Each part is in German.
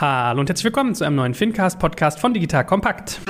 Hallo und herzlich willkommen zu einem neuen Fincast-Podcast von Digital Kompakt.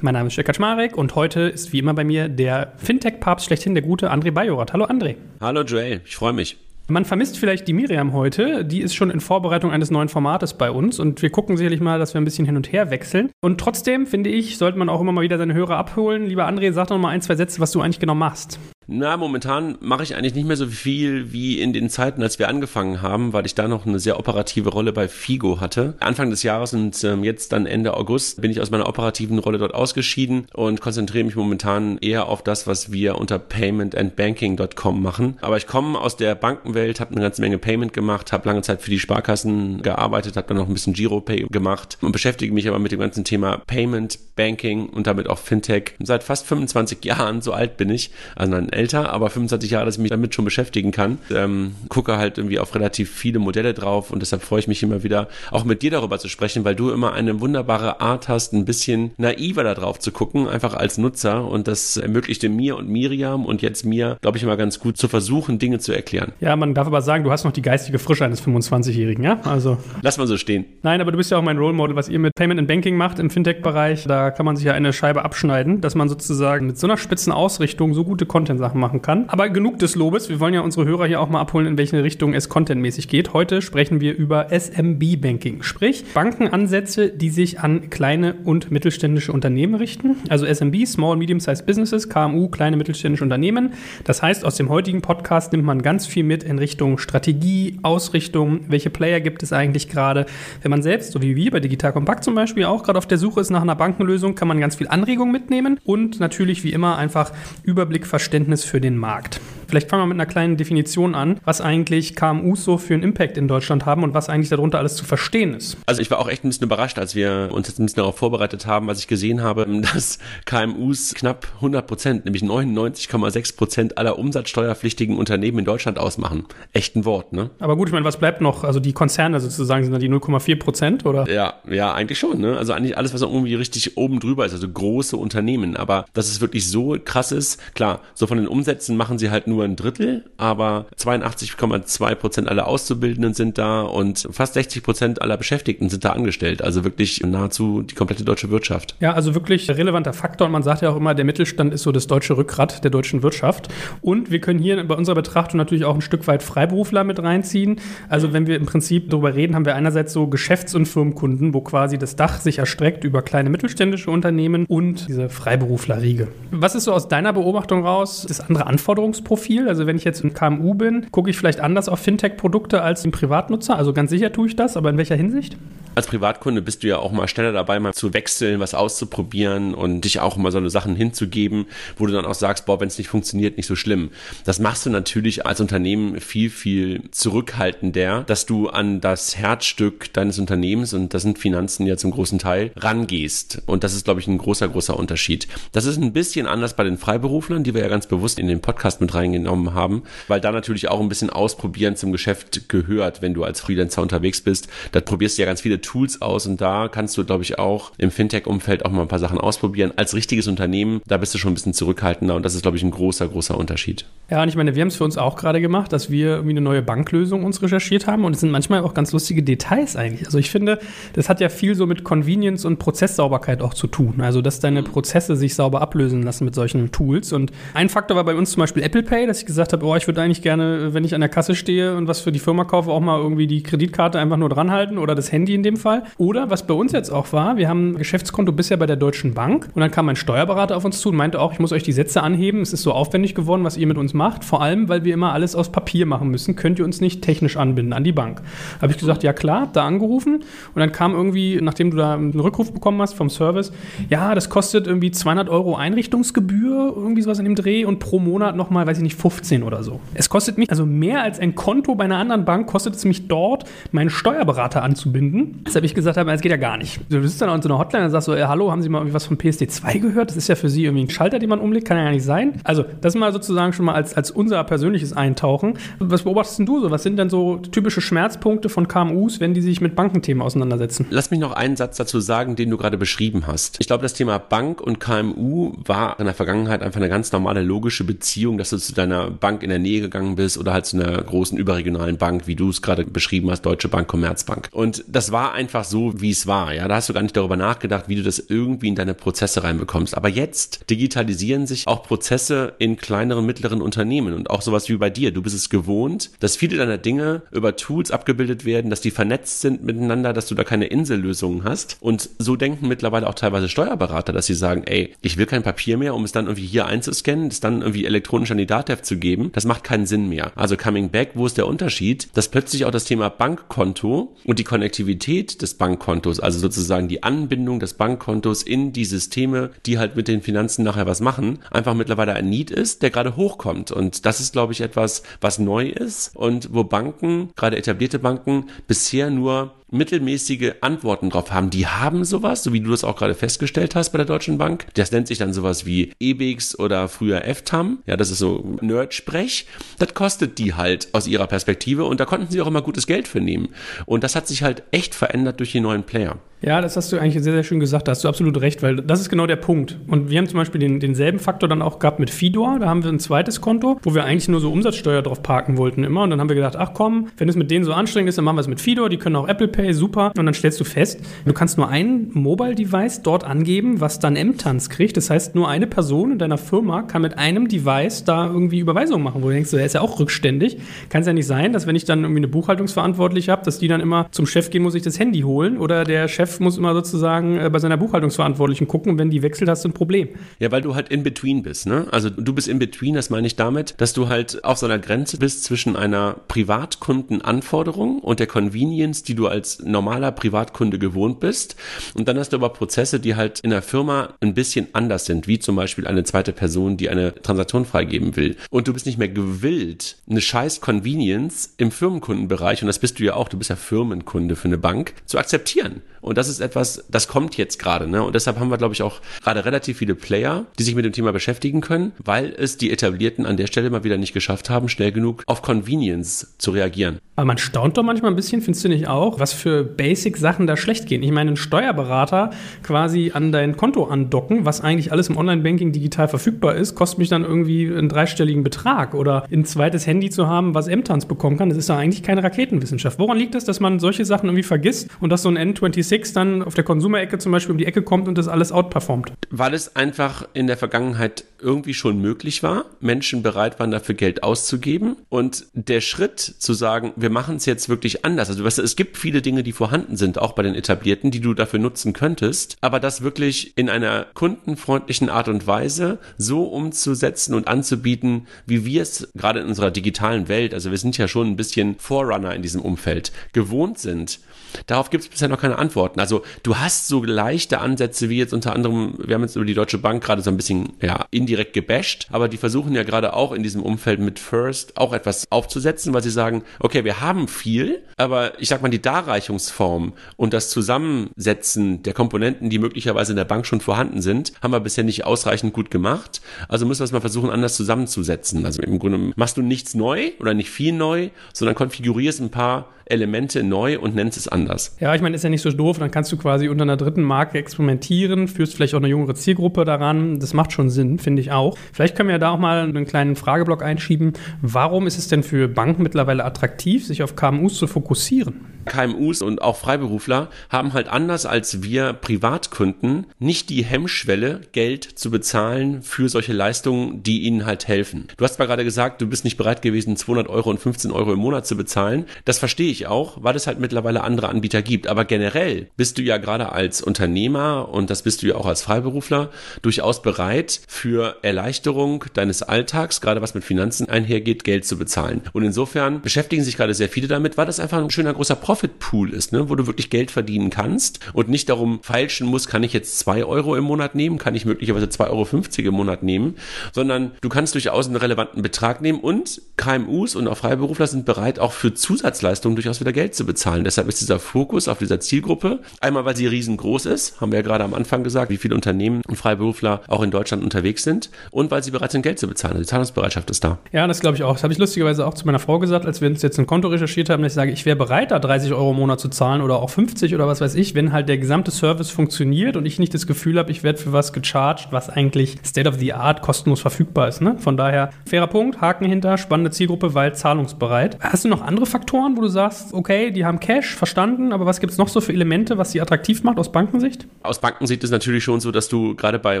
Mein Name ist Jörg Kaczmarek und heute ist wie immer bei mir der Fintech-Papst schlechthin, der gute André Bajorat. Hallo André. Hallo Joel, ich freue mich. Man vermisst vielleicht die Miriam heute. Die ist schon in Vorbereitung eines neuen Formates bei uns und wir gucken sicherlich mal, dass wir ein bisschen hin und her wechseln. Und trotzdem, finde ich, sollte man auch immer mal wieder seine Hörer abholen. Lieber André, sag doch mal ein, zwei Sätze, was du eigentlich genau machst. Na, momentan mache ich eigentlich nicht mehr so viel wie in den Zeiten, als wir angefangen haben, weil ich da noch eine sehr operative Rolle bei Figo hatte. Anfang des Jahres und ähm, jetzt dann Ende August bin ich aus meiner operativen Rolle dort ausgeschieden und konzentriere mich momentan eher auf das, was wir unter paymentandbanking.com machen. Aber ich komme aus der Bankenwelt, habe eine ganze Menge Payment gemacht, habe lange Zeit für die Sparkassen gearbeitet, habe dann noch ein bisschen Giropay gemacht und beschäftige mich aber mit dem ganzen Thema Payment, Banking und damit auch Fintech seit fast 25 Jahren. So alt bin ich, also ein älter, aber 25 Jahre, dass ich mich damit schon beschäftigen kann. Ähm, gucke halt irgendwie auf relativ viele Modelle drauf und deshalb freue ich mich immer wieder, auch mit dir darüber zu sprechen, weil du immer eine wunderbare Art hast, ein bisschen naiver da drauf zu gucken, einfach als Nutzer und das ermöglichte mir und Miriam und jetzt mir, glaube ich, immer ganz gut zu versuchen, Dinge zu erklären. Ja, man darf aber sagen, du hast noch die geistige Frische eines 25-Jährigen, ja? Also. Lass mal so stehen. Nein, aber du bist ja auch mein Role Model, was ihr mit Payment and Banking macht im Fintech-Bereich. Da kann man sich ja eine Scheibe abschneiden, dass man sozusagen mit so einer spitzen Ausrichtung so gute Content Sachen machen kann. Aber genug des Lobes. Wir wollen ja unsere Hörer hier auch mal abholen, in welche Richtung es contentmäßig geht. Heute sprechen wir über SMB-Banking, sprich Bankenansätze, die sich an kleine und mittelständische Unternehmen richten. Also SMB, Small Medium-Sized Businesses, KMU, kleine mittelständische Unternehmen. Das heißt, aus dem heutigen Podcast nimmt man ganz viel mit in Richtung Strategie, Ausrichtung, welche Player gibt es eigentlich gerade. Wenn man selbst, so wie wir bei Digital Compact zum Beispiel, auch gerade auf der Suche ist nach einer Bankenlösung, kann man ganz viel Anregung mitnehmen und natürlich wie immer einfach Überblick, Verständnis für den Markt. Vielleicht fangen wir mit einer kleinen Definition an, was eigentlich KMUs so für einen Impact in Deutschland haben und was eigentlich darunter alles zu verstehen ist. Also ich war auch echt ein bisschen überrascht, als wir uns jetzt ein bisschen darauf vorbereitet haben, was ich gesehen habe, dass KMUs knapp 100 Prozent, nämlich 99,6 Prozent aller umsatzsteuerpflichtigen Unternehmen in Deutschland ausmachen. Echt ein Wort, ne? Aber gut, ich meine, was bleibt noch? Also die Konzerne sozusagen sind da die 0,4 Prozent, oder? Ja, ja, eigentlich schon, ne? Also eigentlich alles, was irgendwie richtig oben drüber ist, also große Unternehmen. Aber dass es wirklich so krass ist, klar, so von den Umsätzen machen sie halt nur nur ein Drittel, aber 82,2 Prozent aller Auszubildenden sind da und fast 60 Prozent aller Beschäftigten sind da angestellt. Also wirklich nahezu die komplette deutsche Wirtschaft. Ja, also wirklich relevanter Faktor. Und man sagt ja auch immer, der Mittelstand ist so das deutsche Rückgrat der deutschen Wirtschaft. Und wir können hier bei unserer Betrachtung natürlich auch ein Stück weit Freiberufler mit reinziehen. Also wenn wir im Prinzip darüber reden, haben wir einerseits so Geschäfts- und Firmenkunden, wo quasi das Dach sich erstreckt über kleine mittelständische Unternehmen und diese Freiberuflerriege. Was ist so aus deiner Beobachtung raus das andere Anforderungsprofil? Viel. Also wenn ich jetzt ein KMU bin, gucke ich vielleicht anders auf Fintech-Produkte als ein Privatnutzer. Also ganz sicher tue ich das, aber in welcher Hinsicht? Als Privatkunde bist du ja auch mal schneller dabei, mal zu wechseln, was auszuprobieren und dich auch mal so eine Sachen hinzugeben, wo du dann auch sagst, boah, wenn es nicht funktioniert, nicht so schlimm. Das machst du natürlich als Unternehmen viel, viel zurückhaltender, dass du an das Herzstück deines Unternehmens, und das sind Finanzen ja zum großen Teil, rangehst. Und das ist, glaube ich, ein großer, großer Unterschied. Das ist ein bisschen anders bei den Freiberuflern, die wir ja ganz bewusst in den Podcast mit reingenommen haben, weil da natürlich auch ein bisschen ausprobieren zum Geschäft gehört, wenn du als Freelancer unterwegs bist. Da probierst du ja ganz viele Tools aus und da kannst du, glaube ich, auch im Fintech-Umfeld auch mal ein paar Sachen ausprobieren. Als richtiges Unternehmen, da bist du schon ein bisschen zurückhaltender und das ist, glaube ich, ein großer, großer Unterschied. Ja, und ich meine, wir haben es für uns auch gerade gemacht, dass wir irgendwie eine neue Banklösung uns recherchiert haben und es sind manchmal auch ganz lustige Details eigentlich. Also ich finde, das hat ja viel so mit Convenience und Prozesssauberkeit auch zu tun. Also, dass deine Prozesse sich sauber ablösen lassen mit solchen Tools. Und ein Faktor war bei uns zum Beispiel Apple Pay, dass ich gesagt habe, oh, ich würde eigentlich gerne, wenn ich an der Kasse stehe und was für die Firma kaufe, auch mal irgendwie die Kreditkarte einfach nur dranhalten oder das Handy in dem Fall. Oder was bei uns jetzt auch war, wir haben ein Geschäftskonto bisher bei der Deutschen Bank und dann kam ein Steuerberater auf uns zu und meinte auch, ich muss euch die Sätze anheben, es ist so aufwendig geworden, was ihr mit uns macht, vor allem, weil wir immer alles aus Papier machen müssen, könnt ihr uns nicht technisch anbinden an die Bank. Habe ich gesagt, ja klar, da angerufen und dann kam irgendwie, nachdem du da einen Rückruf bekommen hast vom Service, ja, das kostet irgendwie 200 Euro Einrichtungsgebühr, irgendwie sowas in dem Dreh und pro Monat nochmal, weiß ich nicht, 15 oder so. Es kostet mich, also mehr als ein Konto bei einer anderen Bank kostet es mich dort, meinen Steuerberater anzubinden Deshalb ich gesagt habe, es geht ja gar nicht. Du bist dann an so einer Hotline und sagst so, ey, hallo, haben Sie mal irgendwie was von PSD2 gehört? Das ist ja für Sie irgendwie ein Schalter, den man umlegt, kann ja gar nicht sein. Also das mal sozusagen schon mal als, als unser persönliches Eintauchen. Was beobachtest du so? Was sind denn so typische Schmerzpunkte von KMUs, wenn die sich mit Bankenthemen auseinandersetzen? Lass mich noch einen Satz dazu sagen, den du gerade beschrieben hast. Ich glaube, das Thema Bank und KMU war in der Vergangenheit einfach eine ganz normale logische Beziehung, dass du zu deiner Bank in der Nähe gegangen bist oder halt zu einer großen überregionalen Bank, wie du es gerade beschrieben hast, Deutsche Bank, Commerzbank. Und das war einfach so, wie es war. Ja, da hast du gar nicht darüber nachgedacht, wie du das irgendwie in deine Prozesse reinbekommst. Aber jetzt digitalisieren sich auch Prozesse in kleineren, mittleren Unternehmen und auch sowas wie bei dir. Du bist es gewohnt, dass viele deiner Dinge über Tools abgebildet werden, dass die vernetzt sind miteinander, dass du da keine Insellösungen hast. Und so denken mittlerweile auch teilweise Steuerberater, dass sie sagen, ey, ich will kein Papier mehr, um es dann irgendwie hier einzuscannen, es dann irgendwie elektronisch an die DATEV zu geben. Das macht keinen Sinn mehr. Also Coming Back, wo ist der Unterschied? Dass plötzlich auch das Thema Bankkonto und die Konnektivität des Bankkontos, also sozusagen die Anbindung des Bankkontos in die Systeme, die halt mit den Finanzen nachher was machen, einfach mittlerweile ein Need ist, der gerade hochkommt. Und das ist, glaube ich, etwas, was neu ist und wo Banken, gerade etablierte Banken, bisher nur mittelmäßige Antworten drauf haben. Die haben sowas, so wie du das auch gerade festgestellt hast bei der Deutschen Bank. Das nennt sich dann sowas wie EBIX oder früher FTAM. Ja, das ist so Nerd-Sprech. Das kostet die halt aus ihrer Perspektive und da konnten sie auch immer gutes Geld für nehmen. Und das hat sich halt echt verändert durch die neuen Player. Ja, das hast du eigentlich sehr, sehr schön gesagt. Da hast du absolut recht, weil das ist genau der Punkt. Und wir haben zum Beispiel den, denselben Faktor dann auch gehabt mit Fidor. Da haben wir ein zweites Konto, wo wir eigentlich nur so Umsatzsteuer drauf parken wollten immer. Und dann haben wir gedacht, ach komm, wenn es mit denen so anstrengend ist, dann machen wir es mit Fidor. Die können auch Apple Pay, super. Und dann stellst du fest, du kannst nur ein Mobile-Device dort angeben, was dann M-Tanz kriegt. Das heißt, nur eine Person in deiner Firma kann mit einem Device da irgendwie Überweisungen machen, wo du denkst, der ist ja auch rückständig. Kann es ja nicht sein, dass wenn ich dann irgendwie eine Buchhaltungsverantwortliche habe, dass die dann immer zum Chef gehen muss, ich das Handy holen oder der Chef muss immer sozusagen äh, bei seiner Buchhaltungsverantwortlichen gucken wenn die wechselt, hast du ein Problem. Ja, weil du halt in between bist, ne? Also du bist in between, das meine ich damit, dass du halt auf so einer Grenze bist zwischen einer Privatkundenanforderung und der Convenience, die du als normaler Privatkunde gewohnt bist. Und dann hast du aber Prozesse, die halt in der Firma ein bisschen anders sind, wie zum Beispiel eine zweite Person, die eine Transaktion freigeben will. Und du bist nicht mehr gewillt, eine scheiß Convenience im Firmenkundenbereich, und das bist du ja auch, du bist ja Firmenkunde für eine Bank, zu akzeptieren. Und das ist etwas, das kommt jetzt gerade. Ne? Und deshalb haben wir, glaube ich, auch gerade relativ viele Player, die sich mit dem Thema beschäftigen können, weil es die Etablierten an der Stelle mal wieder nicht geschafft haben, schnell genug auf Convenience zu reagieren. Aber man staunt doch manchmal ein bisschen, findest du nicht auch, was für Basic-Sachen da schlecht gehen. Ich meine, einen Steuerberater quasi an dein Konto andocken, was eigentlich alles im Online-Banking digital verfügbar ist, kostet mich dann irgendwie einen dreistelligen Betrag. Oder ein zweites Handy zu haben, was M-Tanz bekommen kann, das ist doch eigentlich keine Raketenwissenschaft. Woran liegt das, dass man solche Sachen irgendwie vergisst und dass so ein N26 dann auf der Konsumerecke zum Beispiel um die Ecke kommt und das alles outperformt? Weil es einfach in der Vergangenheit irgendwie schon möglich war, Menschen bereit waren, dafür Geld auszugeben und der Schritt zu sagen, wir machen es jetzt wirklich anders. Also weißt du, es gibt viele Dinge, die vorhanden sind, auch bei den etablierten, die du dafür nutzen könntest, aber das wirklich in einer kundenfreundlichen Art und Weise so umzusetzen und anzubieten, wie wir es gerade in unserer digitalen Welt, also wir sind ja schon ein bisschen Vorrunner in diesem Umfeld, gewohnt sind. Darauf gibt es bisher noch keine Antworten. Also du hast so leichte Ansätze wie jetzt unter anderem, wir haben jetzt über die Deutsche Bank gerade so ein bisschen ja, indirekt gebasht, aber die versuchen ja gerade auch in diesem Umfeld mit First auch etwas aufzusetzen, weil sie sagen, okay, wir haben viel, aber ich sag mal, die Darreichungsform und das Zusammensetzen der Komponenten, die möglicherweise in der Bank schon vorhanden sind, haben wir bisher nicht ausreichend gut gemacht. Also müssen wir es mal versuchen, anders zusammenzusetzen. Also im Grunde machst du nichts neu oder nicht viel neu, sondern konfigurierst ein paar Elemente neu und nennst es anders. Ja, ich meine, ist ja nicht so doof. Dann kannst du quasi unter einer dritten Marke experimentieren, führst vielleicht auch eine jüngere Zielgruppe daran. Das macht schon Sinn, finde ich auch. Vielleicht können wir da auch mal einen kleinen Frageblock einschieben. Warum ist es denn für Banken mittlerweile attraktiv, sich auf KMUs zu fokussieren? KMUs und auch Freiberufler haben halt anders als wir Privatkunden nicht die Hemmschwelle, Geld zu bezahlen für solche Leistungen, die ihnen halt helfen. Du hast zwar gerade gesagt, du bist nicht bereit gewesen, 200 Euro und 15 Euro im Monat zu bezahlen. Das verstehe ich auch, weil es halt mittlerweile andere Anbieter gibt. Aber generell bist du ja gerade als Unternehmer und das bist du ja auch als Freiberufler durchaus bereit, für Erleichterung deines Alltags, gerade was mit Finanzen einhergeht, Geld zu bezahlen. Und insofern beschäftigen sich gerade sehr viele damit, weil das einfach ein schöner großer Pro Profit-Pool ist, ne? wo du wirklich Geld verdienen kannst und nicht darum feilschen musst, kann ich jetzt zwei Euro im Monat nehmen, kann ich möglicherweise 2,50 Euro im Monat nehmen, sondern du kannst durchaus einen relevanten Betrag nehmen und KMUs und auch Freiberufler sind bereit, auch für Zusatzleistungen durchaus wieder Geld zu bezahlen. Deshalb ist dieser Fokus auf dieser Zielgruppe, einmal weil sie riesengroß ist, haben wir ja gerade am Anfang gesagt, wie viele Unternehmen und Freiberufler auch in Deutschland unterwegs sind und weil sie bereit sind, Geld zu bezahlen. Also die Zahlungsbereitschaft ist da. Ja, das glaube ich auch. Das habe ich lustigerweise auch zu meiner Frau gesagt, als wir uns jetzt ein Konto recherchiert haben, dass ich sage, ich wäre bereit, da 30 Euro im Monat zu zahlen oder auch 50 oder was weiß ich, wenn halt der gesamte Service funktioniert und ich nicht das Gefühl habe, ich werde für was gecharged, was eigentlich State of the Art kostenlos verfügbar ist. Ne? Von daher, fairer Punkt, Haken hinter, spannende Zielgruppe, weil zahlungsbereit. Hast du noch andere Faktoren, wo du sagst, okay, die haben Cash, verstanden, aber was gibt es noch so für Elemente, was sie attraktiv macht aus Bankensicht? Aus Bankensicht ist natürlich schon so, dass du gerade bei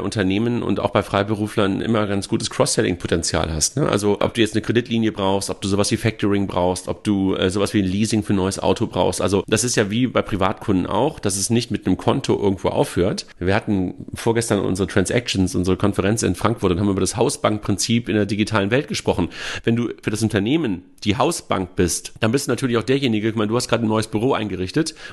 Unternehmen und auch bei Freiberuflern immer ganz gutes Cross-Selling-Potenzial hast. Ne? Also ob du jetzt eine Kreditlinie brauchst, ob du sowas wie Factoring brauchst, ob du äh, sowas wie ein Leasing für ein neues Auto brauchst. Also das ist ja wie bei Privatkunden auch, dass es nicht mit einem Konto irgendwo aufhört. Wir hatten vorgestern unsere Transactions, unsere Konferenz in Frankfurt und haben über das Hausbankprinzip in der digitalen Welt gesprochen. Wenn du für das Unternehmen die Hausbank bist, dann bist du natürlich auch derjenige, ich meine, du hast gerade ein neues Büro eingerichtet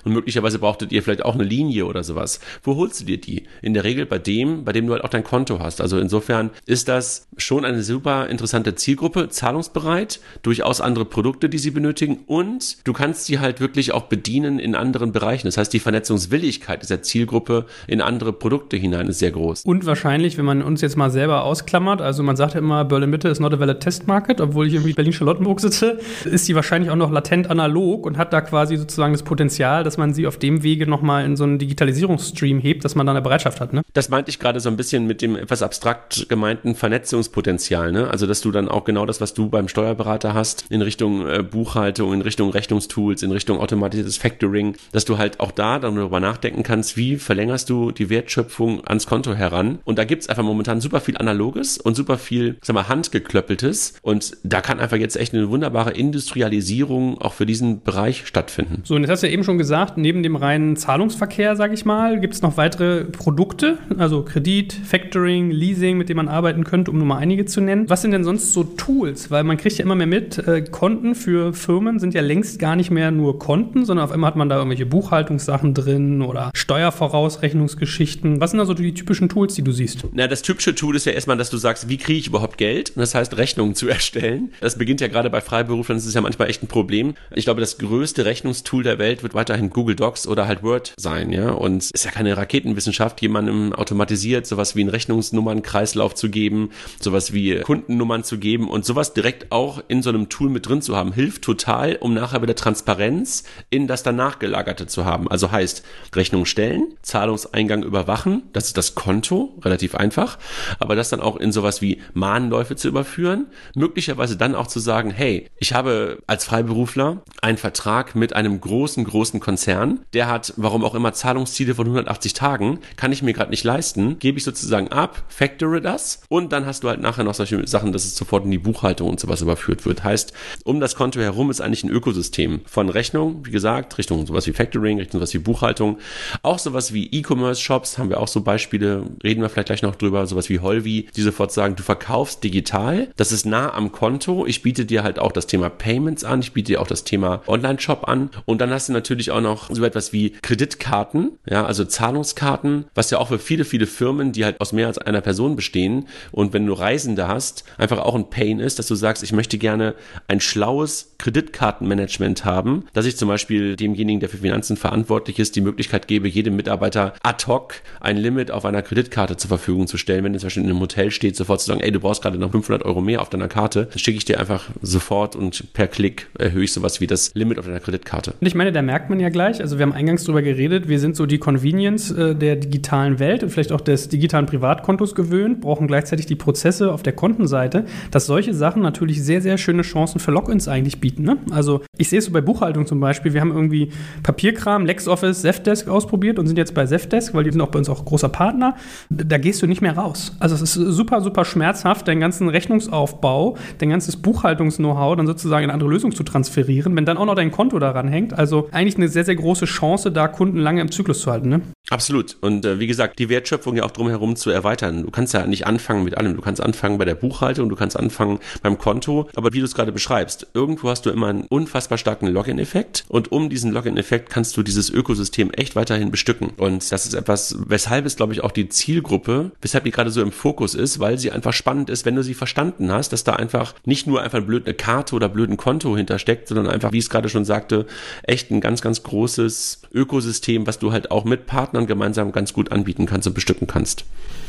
und möglicherweise brauchtet ihr vielleicht auch eine Linie oder sowas. Wo holst du dir die? In der Regel bei dem, bei dem du halt auch dein Konto hast. Also insofern ist das schon eine super interessante Zielgruppe, zahlungsbereit, durchaus andere Produkte, die sie benötigen und du kannst sie halt wirklich auch bedienen in anderen Bereichen. Das heißt, die Vernetzungswilligkeit dieser Zielgruppe in andere Produkte hinein ist sehr groß. Und wahrscheinlich, wenn man uns jetzt mal selber ausklammert, also man sagt ja immer, Berlin Mitte ist not a valid test market, obwohl ich irgendwie Berlin-Charlottenburg sitze, ist die wahrscheinlich auch noch latent analog und hat da quasi sozusagen das Potenzial, dass man sie auf dem Wege nochmal in so einen Digitalisierungsstream hebt, dass man da eine Bereitschaft hat. Ne? Das meinte ich gerade so ein bisschen mit dem etwas abstrakt gemeinten Vernetzungspotenzial. Ne? Also, dass du dann auch genau das, was du beim Steuerberater hast, in Richtung äh, Buchhaltung, in Richtung Rechnungstools, in Richtung automatisiertes Factoring, dass du halt auch da darüber nachdenken kannst, wie verlängerst du die Wertschöpfung ans Konto heran. Und da gibt's einfach momentan super viel Analoges und super viel, sag mal, Handgeklöppeltes. Und da kann einfach jetzt echt eine wunderbare Industrialisierung auch für diesen Bereich stattfinden. So, und jetzt hast ja eben schon gesagt, neben dem reinen Zahlungsverkehr, sage ich mal, gibt es noch weitere Produkte, also Kredit, Factoring, Leasing, mit denen man arbeiten könnte, um nur mal einige zu nennen. Was sind denn sonst so Tools? Weil man kriegt ja immer mehr mit, äh, Konten für Firmen sind ja längst gar nicht mehr nur Konten, sondern auf einmal hat man da irgendwelche Buchhaltungssachen drin oder Steuervorausrechnungsgeschichten. Was sind also die typischen Tools, die du siehst? Na, das typische Tool ist ja erstmal, dass du sagst, wie kriege ich überhaupt Geld? Und das heißt, Rechnungen zu erstellen. Das beginnt ja gerade bei Freiberuflern, das ist ja manchmal echt ein Problem. Ich glaube, das größte Rechnungstool der Welt wird weiterhin Google Docs oder halt Word sein, ja. Und es ist ja keine Raketenwissenschaft, jemandem automatisiert sowas wie einen Rechnungsnummernkreislauf zu geben, sowas wie Kundennummern zu geben und sowas direkt auch in so einem Tool mit drin zu haben, hilft total, um nachher wieder Transparenz in das danach gelagerte zu haben. Also heißt, Rechnung stellen, Zahlungseingang überwachen, das ist das Konto, relativ einfach, aber das dann auch in sowas wie Mahnläufe zu überführen, möglicherweise dann auch zu sagen, hey, ich habe als Freiberufler einen Vertrag mit einem großen, großen Konzern, der hat, warum auch immer, Zahlungsziele von 180 Tagen, kann ich mir gerade nicht leisten, gebe ich sozusagen ab, factore das und dann hast du halt nachher noch solche Sachen, dass es sofort in die Buchhaltung und sowas überführt wird. Heißt, um das Konto herum ist eigentlich ein Ökosystem von Rechnung, wie gesagt, Richtung sowas wie Factoring, Richtung sowas wie Buchhaltung, auch sowas wie E-Commerce-Shops, haben wir auch so Beispiele, reden wir vielleicht gleich noch drüber, sowas wie Holvi, die sofort sagen, du verkaufst digital, das ist nah am Konto, ich biete dir halt auch das Thema Payments an, ich biete dir auch das Thema Online-Shop an und dann hast du natürlich auch noch so etwas wie Kreditkarten, ja, also Zahlungskarten, was ja auch für viele, viele Firmen, die halt aus mehr als einer Person bestehen und wenn du Reisende hast, einfach auch ein Pain ist, dass du sagst, ich möchte gerne ein schlaues Kreditkartenmanagement haben, dass ich zum Beispiel demjenigen, der für Finanzen verantwortlich ist, die Möglichkeit gebe, jedem Mitarbeiter ad hoc ein Limit auf einer Kreditkarte zur Verfügung zu stellen. Wenn du zum Beispiel in einem Hotel steht, sofort zu sagen, ey, du brauchst gerade noch 500 Euro mehr auf deiner Karte, dann schicke ich dir einfach sofort und per Klick erhöhe ich sowas wie das Limit auf deiner Kreditkarte. Ich meine, da merkt man ja gleich, also wir haben eingangs drüber geredet, wir sind so die Convenience äh, der digitalen Welt und vielleicht auch des digitalen Privatkontos gewöhnt, brauchen gleichzeitig die Prozesse auf der Kontenseite, dass solche Sachen natürlich sehr, sehr schöne Chancen für Logins eigentlich bieten. Ne? Also ich sehe es so bei Buchhaltung zum Beispiel, wir haben irgendwie Papierkram, LexOffice, Zefdesk ausprobiert und sind jetzt bei Zefdesk, weil die sind auch bei uns auch großer Partner. Da gehst du nicht mehr raus. Also es ist super, super schmerzhaft, deinen ganzen Rechnungsaufbau, dein ganzes Buchhaltungs-Know-how dann sozusagen in andere Lösung zu transferieren, wenn dann auch noch dein Konto daran hängt. Also eigentlich eine sehr, sehr große Chance, da Kunden lange im Zyklus zu halten. Ne? Absolut. Und äh, wie gesagt, die Wertschöpfung ja auch drumherum zu erweitern. Du kannst ja nicht anfangen mit allem. Du kannst anfangen bei der Buchhaltung, du kannst anfangen beim Konto. Aber wie du es gerade beschreibst, irgendwo hast du immer ein unfassbar starken Login-Effekt und um diesen Login-Effekt kannst du dieses Ökosystem echt weiterhin bestücken. Und das ist etwas, weshalb es, glaube ich, auch die Zielgruppe, weshalb die gerade so im Fokus ist, weil sie einfach spannend ist, wenn du sie verstanden hast, dass da einfach nicht nur einfach eine blöde Karte oder blöden Konto hintersteckt, sondern einfach, wie ich es gerade schon sagte, echt ein ganz, ganz großes Ökosystem, was du halt auch mit Partnern gemeinsam ganz gut anbieten kannst und bestücken kannst.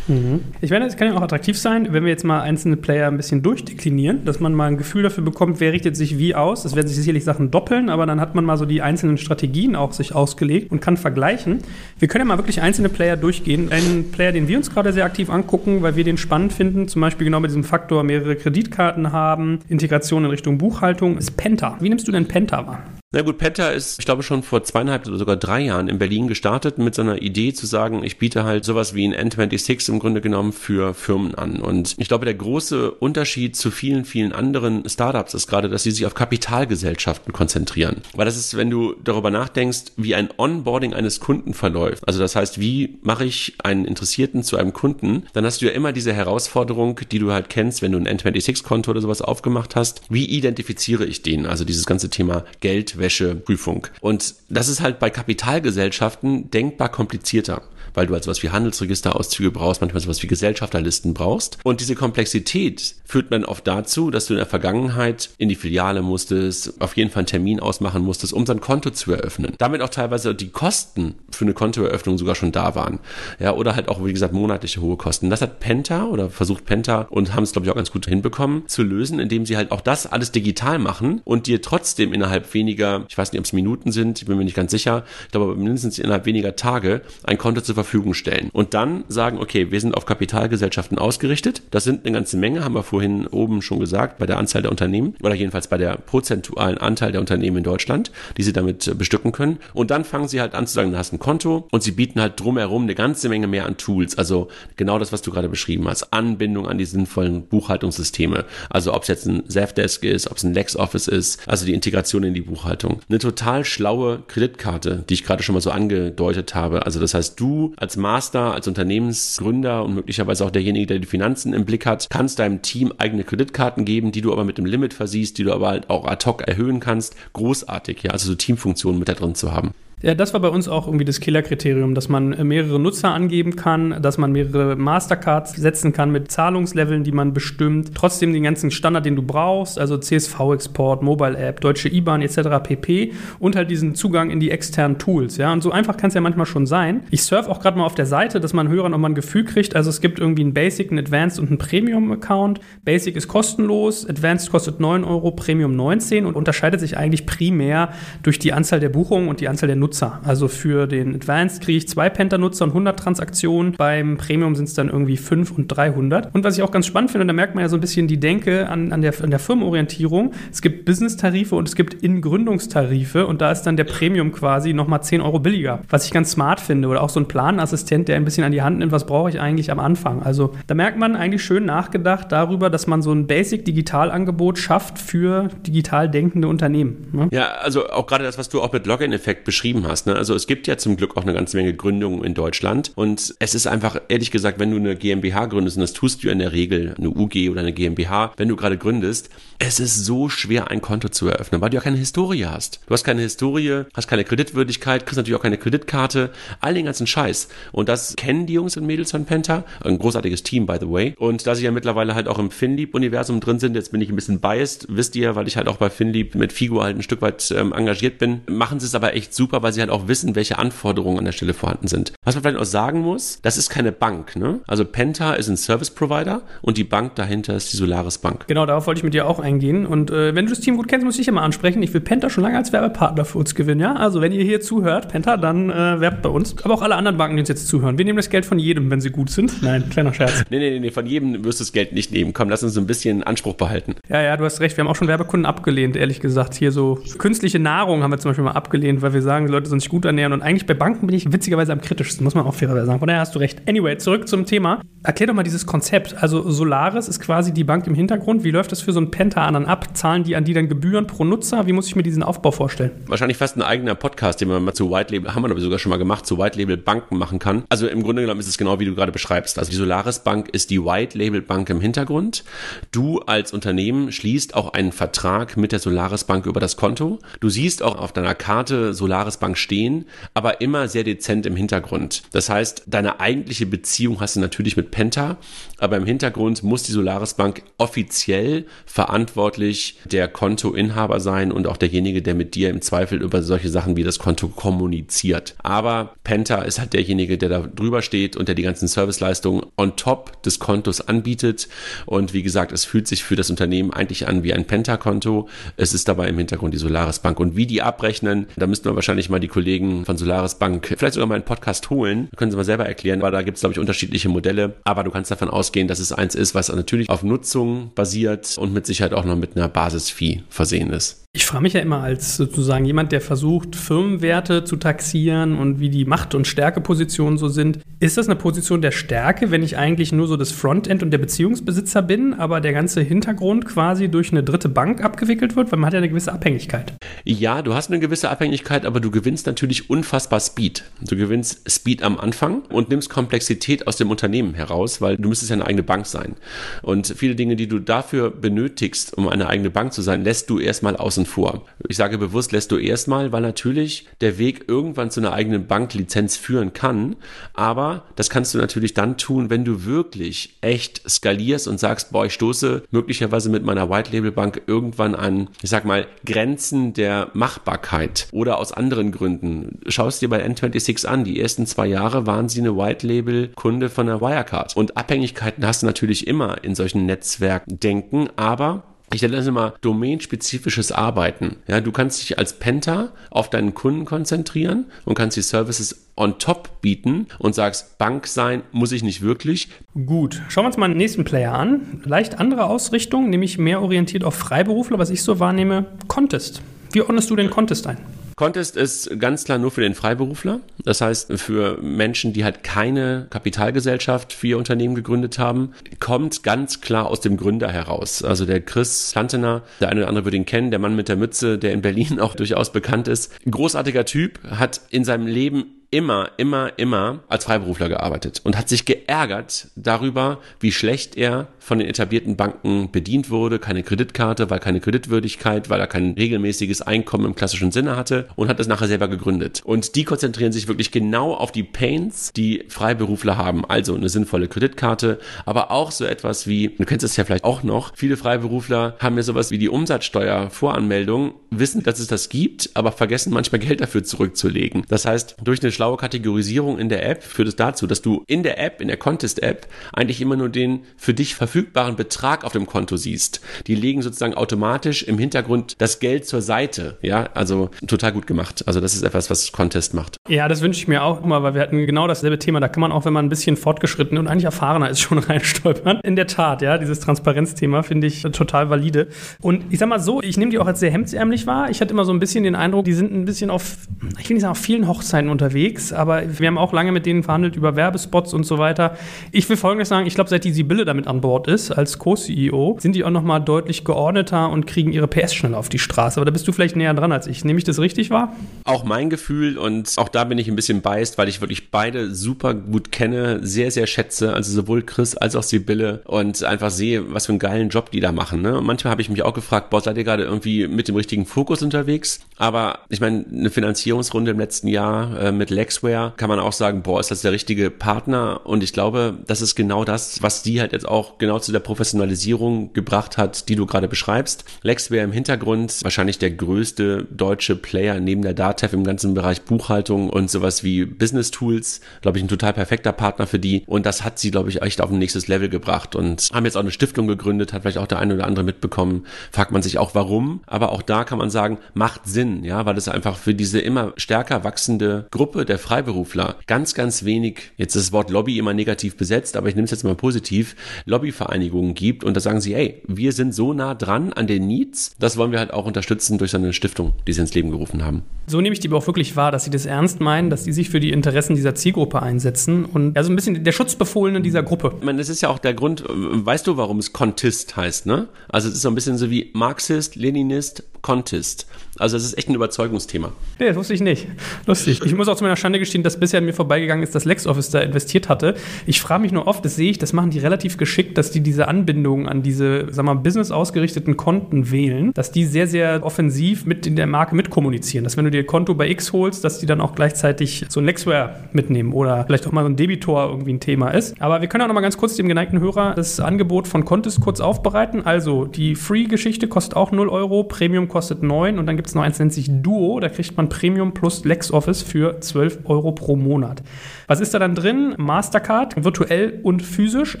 Mhm. Ich meine, es kann ja auch attraktiv sein, wenn wir jetzt mal einzelne Player ein bisschen durchdeklinieren, dass man mal ein Gefühl dafür bekommt, wer richtet sich wie aus. Es werden sich sicherlich Sachen doppeln, aber dann hat man mal so die einzelnen Strategien auch sich ausgelegt und kann vergleichen. Wir können ja mal wirklich einzelne Player durchgehen. Ein Player, den wir uns gerade sehr aktiv angucken, weil wir den spannend finden, zum Beispiel genau mit diesem Faktor mehrere Kreditkarten haben, Integration in Richtung Buchhaltung, ist Penta. Wie nimmst du denn Penta wahr? Na gut, Penta ist, ich glaube, schon vor zweieinhalb oder sogar drei Jahren in Berlin gestartet mit so einer Idee zu sagen, ich biete halt sowas wie ein N26 im Grunde genommen für Firmen an. Und ich glaube, der große Unterschied zu vielen, vielen anderen Startups ist gerade, dass sie sich auf Kapitalgesellschaften konzentrieren. Weil das ist, wenn du darüber nachdenkst, wie ein Onboarding eines Kunden verläuft. Also das heißt, wie mache ich einen Interessierten zu einem Kunden? Dann hast du ja immer diese Herausforderung, die du halt kennst, wenn du ein N26-Konto oder sowas aufgemacht hast. Wie identifiziere ich den? Also dieses ganze Thema Geld, Geldwäscheprüfung. Und das ist halt bei Kapitalgesellschaften denkbar komplizierter weil du halt sowas wie Handelsregisterauszüge brauchst, manchmal sowas wie Gesellschafterlisten brauchst. Und diese Komplexität führt man oft dazu, dass du in der Vergangenheit in die Filiale musstest, auf jeden Fall einen Termin ausmachen musstest, um sein Konto zu eröffnen. Damit auch teilweise die Kosten für eine Kontoeröffnung sogar schon da waren. Ja, oder halt auch, wie gesagt, monatliche hohe Kosten. Das hat Penta oder versucht Penta und haben es, glaube ich, auch ganz gut hinbekommen zu lösen, indem sie halt auch das alles digital machen und dir trotzdem innerhalb weniger, ich weiß nicht, ob es Minuten sind, ich bin mir nicht ganz sicher, ich glaube mindestens innerhalb weniger Tage ein Konto zur Verfügung stellen. Und dann sagen, okay, wir sind auf Kapitalgesellschaften ausgerichtet. Das sind eine ganze Menge, haben wir vorhin oben schon gesagt, bei der Anzahl der Unternehmen oder jedenfalls bei der prozentualen Anteil der Unternehmen in Deutschland, die sie damit bestücken können. Und dann fangen sie halt an zu sagen, du hast ein Konto und sie bieten halt drumherum eine ganze Menge mehr an Tools. Also genau das, was du gerade beschrieben hast. Anbindung an die sinnvollen Buchhaltungssysteme. Also ob es jetzt ein Zafdesk ist, ob es ein LexOffice ist, also die Integration in die Buchhaltung. Eine total schlaue Kreditkarte, die ich gerade schon mal so angedeutet habe. Also das heißt, du als Master, als Unternehmensgründer und möglicherweise auch derjenige, der die Finanzen im Blick hat, kannst deinem Team eigene Kreditkarten geben, die du aber mit dem Limit versiehst, die du aber halt auch ad hoc erhöhen kannst. Großartig, ja, also so Teamfunktionen mit da drin zu haben. Ja, das war bei uns auch irgendwie das Killerkriterium, dass man äh, mehrere Nutzer angeben kann, dass man mehrere Mastercards setzen kann mit Zahlungsleveln, die man bestimmt. Trotzdem den ganzen Standard, den du brauchst, also CSV-Export, Mobile-App, deutsche IBAN etc. pp. Und halt diesen Zugang in die externen Tools. Ja, und so einfach kann es ja manchmal schon sein. Ich surfe auch gerade mal auf der Seite, dass man Hörern nochmal ein Gefühl kriegt. Also es gibt irgendwie einen Basic, einen Advanced und einen Premium-Account. Basic ist kostenlos, Advanced kostet 9 Euro, Premium 19 und unterscheidet sich eigentlich primär durch die Anzahl der Buchungen und die Anzahl der Nutzer Nutzer. Also für den Advanced kriege ich zwei Penta-Nutzer und 100 Transaktionen. Beim Premium sind es dann irgendwie 5 und 300. Und was ich auch ganz spannend finde, da merkt man ja so ein bisschen die Denke an, an, der, an der Firmenorientierung. Es gibt Business-Tarife und es gibt In-Gründungstarife und da ist dann der Premium quasi nochmal 10 Euro billiger. Was ich ganz smart finde. Oder auch so ein Planassistent, der ein bisschen an die Hand nimmt, was brauche ich eigentlich am Anfang. Also da merkt man eigentlich schön nachgedacht darüber, dass man so ein Basic-Digitalangebot schafft für digital denkende Unternehmen. Ne? Ja, also auch gerade das, was du auch mit Login-Effekt beschrieben beschrieben hast. Ne? Also es gibt ja zum Glück auch eine ganze Menge Gründungen in Deutschland und es ist einfach, ehrlich gesagt, wenn du eine GmbH gründest, und das tust du in der Regel, eine UG oder eine GmbH, wenn du gerade gründest, es ist so schwer, ein Konto zu eröffnen, weil du ja keine Historie hast. Du hast keine Historie, hast keine Kreditwürdigkeit, kriegst natürlich auch keine Kreditkarte, all den ganzen Scheiß. Und das kennen die Jungs und Mädels von Penta, ein großartiges Team, by the way. Und da sie ja mittlerweile halt auch im Finlieb-Universum drin sind, jetzt bin ich ein bisschen biased, wisst ihr, weil ich halt auch bei Finlieb mit Figo halt ein Stück weit ähm, engagiert bin, machen sie es aber echt super, weil sie halt auch wissen, welche Anforderungen an der Stelle vorhanden sind. Was man vielleicht auch sagen muss, das ist keine Bank, ne? Also Penta ist ein Service Provider und die Bank dahinter ist die Solaris Bank. Genau, darauf wollte ich mit dir auch eingehen. Und äh, wenn du das Team gut kennst, muss ich immer ansprechen. Ich will Penta schon lange als Werbepartner für uns gewinnen, ja? Also wenn ihr hier zuhört, Penta, dann äh, werbt bei uns. Aber auch alle anderen Banken, die uns jetzt zuhören. Wir nehmen das Geld von jedem, wenn sie gut sind. Nein, kleiner Scherz. nee, nee, nee, von jedem wirst du das Geld nicht nehmen. Komm, lass uns so ein bisschen Anspruch behalten. Ja, ja, du hast recht. Wir haben auch schon Werbekunden abgelehnt, ehrlich gesagt. Hier so künstliche Nahrung haben wir zum Beispiel mal abgelehnt, weil wir sagen, Leute, Leute sollen sich gut ernähren. Und eigentlich bei Banken bin ich witzigerweise am kritischsten, muss man auch fairerweise sagen. Von daher hast du recht. Anyway, zurück zum Thema. Erklär doch mal dieses Konzept. Also Solaris ist quasi die Bank im Hintergrund. Wie läuft das für so einen Penta dann ab? Zahlen die an die dann Gebühren pro Nutzer? Wie muss ich mir diesen Aufbau vorstellen? Wahrscheinlich fast ein eigener Podcast, den man mal zu White Label, haben wir aber sogar schon mal gemacht, zu White Label Banken machen kann. Also im Grunde genommen ist es genau wie du gerade beschreibst. Also die Solaris Bank ist die White Label Bank im Hintergrund. Du als Unternehmen schließt auch einen Vertrag mit der Solaris Bank über das Konto. Du siehst auch auf deiner Karte Solaris Bank stehen, aber immer sehr dezent im Hintergrund. Das heißt, deine eigentliche Beziehung hast du natürlich mit Penta, aber im Hintergrund muss die Solaris Bank offiziell verantwortlich der Kontoinhaber sein und auch derjenige, der mit dir im Zweifel über solche Sachen wie das Konto kommuniziert. Aber Penta ist halt derjenige, der da drüber steht und der die ganzen Serviceleistungen on top des Kontos anbietet. Und wie gesagt, es fühlt sich für das Unternehmen eigentlich an wie ein Penta-Konto. Es ist dabei im Hintergrund die Solaris Bank. Und wie die abrechnen, da müssten wir wahrscheinlich mal die Kollegen von Solaris Bank vielleicht sogar mal einen Podcast holen. Können sie mal selber erklären, weil da gibt es, glaube ich, unterschiedliche Modelle. Aber du kannst davon ausgehen, dass es eins ist, was natürlich auf Nutzung basiert und mit Sicherheit auch noch mit einer Basisfee versehen ist. Ich frage mich ja immer als sozusagen jemand, der versucht, Firmenwerte zu taxieren und wie die Macht- und Stärkepositionen so sind. Ist das eine Position der Stärke, wenn ich eigentlich nur so das Frontend und der Beziehungsbesitzer bin, aber der ganze Hintergrund quasi durch eine dritte Bank abgewickelt wird? Weil man hat ja eine gewisse Abhängigkeit. Ja, du hast eine gewisse Abhängigkeit, aber du gewinnst natürlich unfassbar Speed. Du gewinnst Speed am Anfang und nimmst Komplexität aus dem Unternehmen heraus, weil du müsstest ja eine eigene Bank sein. Und viele Dinge, die du dafür benötigst, um eine eigene Bank zu sein, lässt du erstmal außen vor. Ich sage bewusst, lässt du erstmal, weil natürlich der Weg irgendwann zu einer eigenen Banklizenz führen kann. Aber das kannst du natürlich dann tun, wenn du wirklich echt skalierst und sagst, boah, ich stoße möglicherweise mit meiner White Label Bank irgendwann an, ich sag mal, Grenzen der Machbarkeit oder aus anderen Gründen. Schau es dir bei N26 an. Die ersten zwei Jahre waren sie eine White Label Kunde von der Wirecard. Und Abhängigkeiten hast du natürlich immer in solchen Netzwerkdenken, aber ich nenne das immer domainspezifisches Arbeiten. Ja, du kannst dich als Penta auf deinen Kunden konzentrieren und kannst die Services on top bieten und sagst, Bank sein muss ich nicht wirklich. Gut, schauen wir uns mal den nächsten Player an. Leicht andere Ausrichtung, nämlich mehr orientiert auf Freiberufler, was ich so wahrnehme, Contest. Wie ordnest du den Contest ein? Contest ist ganz klar nur für den Freiberufler. Das heißt, für Menschen, die halt keine Kapitalgesellschaft für ihr Unternehmen gegründet haben, kommt ganz klar aus dem Gründer heraus. Also der Chris Plantener, der eine oder andere würde ihn kennen, der Mann mit der Mütze, der in Berlin auch durchaus bekannt ist. Großartiger Typ, hat in seinem Leben immer, immer, immer als Freiberufler gearbeitet und hat sich geärgert darüber, wie schlecht er von den etablierten Banken bedient wurde, keine Kreditkarte, weil keine Kreditwürdigkeit, weil er kein regelmäßiges Einkommen im klassischen Sinne hatte und hat das nachher selber gegründet. Und die konzentrieren sich wirklich genau auf die Pains, die Freiberufler haben. Also eine sinnvolle Kreditkarte, aber auch so etwas wie, du kennst es ja vielleicht auch noch, viele Freiberufler haben ja sowas wie die Umsatzsteuervoranmeldung, wissen, dass es das gibt, aber vergessen manchmal Geld dafür zurückzulegen. Das heißt, durch eine schlaue Kategorisierung in der App führt es dazu, dass du in der App, in der Contest-App, eigentlich immer nur den für dich verfügbaren Betrag auf dem Konto siehst. Die legen sozusagen automatisch im Hintergrund das Geld zur Seite. Ja, also total gut gemacht. Also das ist etwas, was Contest macht. Ja, das wünsche ich mir auch immer, weil wir hatten genau dasselbe Thema. Da kann man auch, wenn man ein bisschen fortgeschritten und eigentlich erfahrener ist, schon reinstolpern. In der Tat, ja, dieses Transparenzthema finde ich total valide. Und ich sag mal so, ich nehme die auch als sehr hemdsärmlich wahr. Ich hatte immer so ein bisschen den Eindruck, die sind ein bisschen auf, ich will nicht sagen, auf vielen Hochzeiten unterwegs unterwegs, aber wir haben auch lange mit denen verhandelt über Werbespots und so weiter. Ich will Folgendes sagen, ich glaube, seit die Sibylle damit an Bord ist, als Co-CEO, sind die auch nochmal deutlich geordneter und kriegen ihre PS schneller auf die Straße. Aber da bist du vielleicht näher dran als ich. Nehme ich das richtig wahr? Auch mein Gefühl und auch da bin ich ein bisschen biased, weil ich wirklich beide super gut kenne, sehr, sehr schätze, also sowohl Chris als auch Sibylle und einfach sehe, was für einen geilen Job die da machen. Ne? Und manchmal habe ich mich auch gefragt, boah, seid ihr gerade irgendwie mit dem richtigen Fokus unterwegs? Aber ich meine, eine Finanzierungsrunde im letzten Jahr äh, mit Lexware kann man auch sagen, boah, ist das der richtige Partner? Und ich glaube, das ist genau das, was die halt jetzt auch genau zu der Professionalisierung gebracht hat, die du gerade beschreibst. Lexware im Hintergrund, wahrscheinlich der größte deutsche Player neben der Datev im ganzen Bereich Buchhaltung und sowas wie Business Tools, glaube ich, ein total perfekter Partner für die. Und das hat sie, glaube ich, echt auf ein nächstes Level gebracht und haben jetzt auch eine Stiftung gegründet, hat vielleicht auch der eine oder andere mitbekommen. Fragt man sich auch warum, aber auch da kann man sagen, macht Sinn, ja, weil es einfach für diese immer stärker wachsende Gruppe der Freiberufler ganz, ganz wenig, jetzt ist das Wort Lobby immer negativ besetzt, aber ich nehme es jetzt mal positiv, Lobbyvereinigungen gibt und da sagen sie, ey, wir sind so nah dran an den Needs, das wollen wir halt auch unterstützen durch so eine Stiftung, die sie ins Leben gerufen haben. So nehme ich die aber auch wirklich wahr, dass sie das ernst meinen, dass sie sich für die Interessen dieser Zielgruppe einsetzen und also ein bisschen der Schutzbefohlene dieser Gruppe. Ich meine, das ist ja auch der Grund, weißt du, warum es Contist heißt, ne? Also es ist so ein bisschen so wie Marxist, Leninist, Contist. Also es ist echt ein Überzeugungsthema. Nee, das wusste ich nicht. Lustig. Ich muss auch zu meiner Schande gestehen, dass bisher mir vorbeigegangen ist, dass LexOffice da investiert hatte. Ich frage mich nur oft, das sehe ich, das machen die relativ geschickt, dass die diese Anbindungen an diese, sag mal, business ausgerichteten Konten wählen, dass die sehr, sehr offensiv mit in der Marke mitkommunizieren. Dass wenn du dir Konto bei X holst, dass die dann auch gleichzeitig so ein Lexware mitnehmen oder vielleicht auch mal so ein Debitor irgendwie ein Thema ist. Aber wir können auch noch mal ganz kurz dem geneigten Hörer das Angebot von Contest kurz aufbereiten. Also die Free-Geschichte kostet auch 0 Euro, Premium kostet 9 und dann gibt es noch eins, nennt sich Duo. Da kriegt man Premium plus LexOffice für 12 Euro pro Monat. Was ist da dann drin? Mastercard, virtuell und physisch,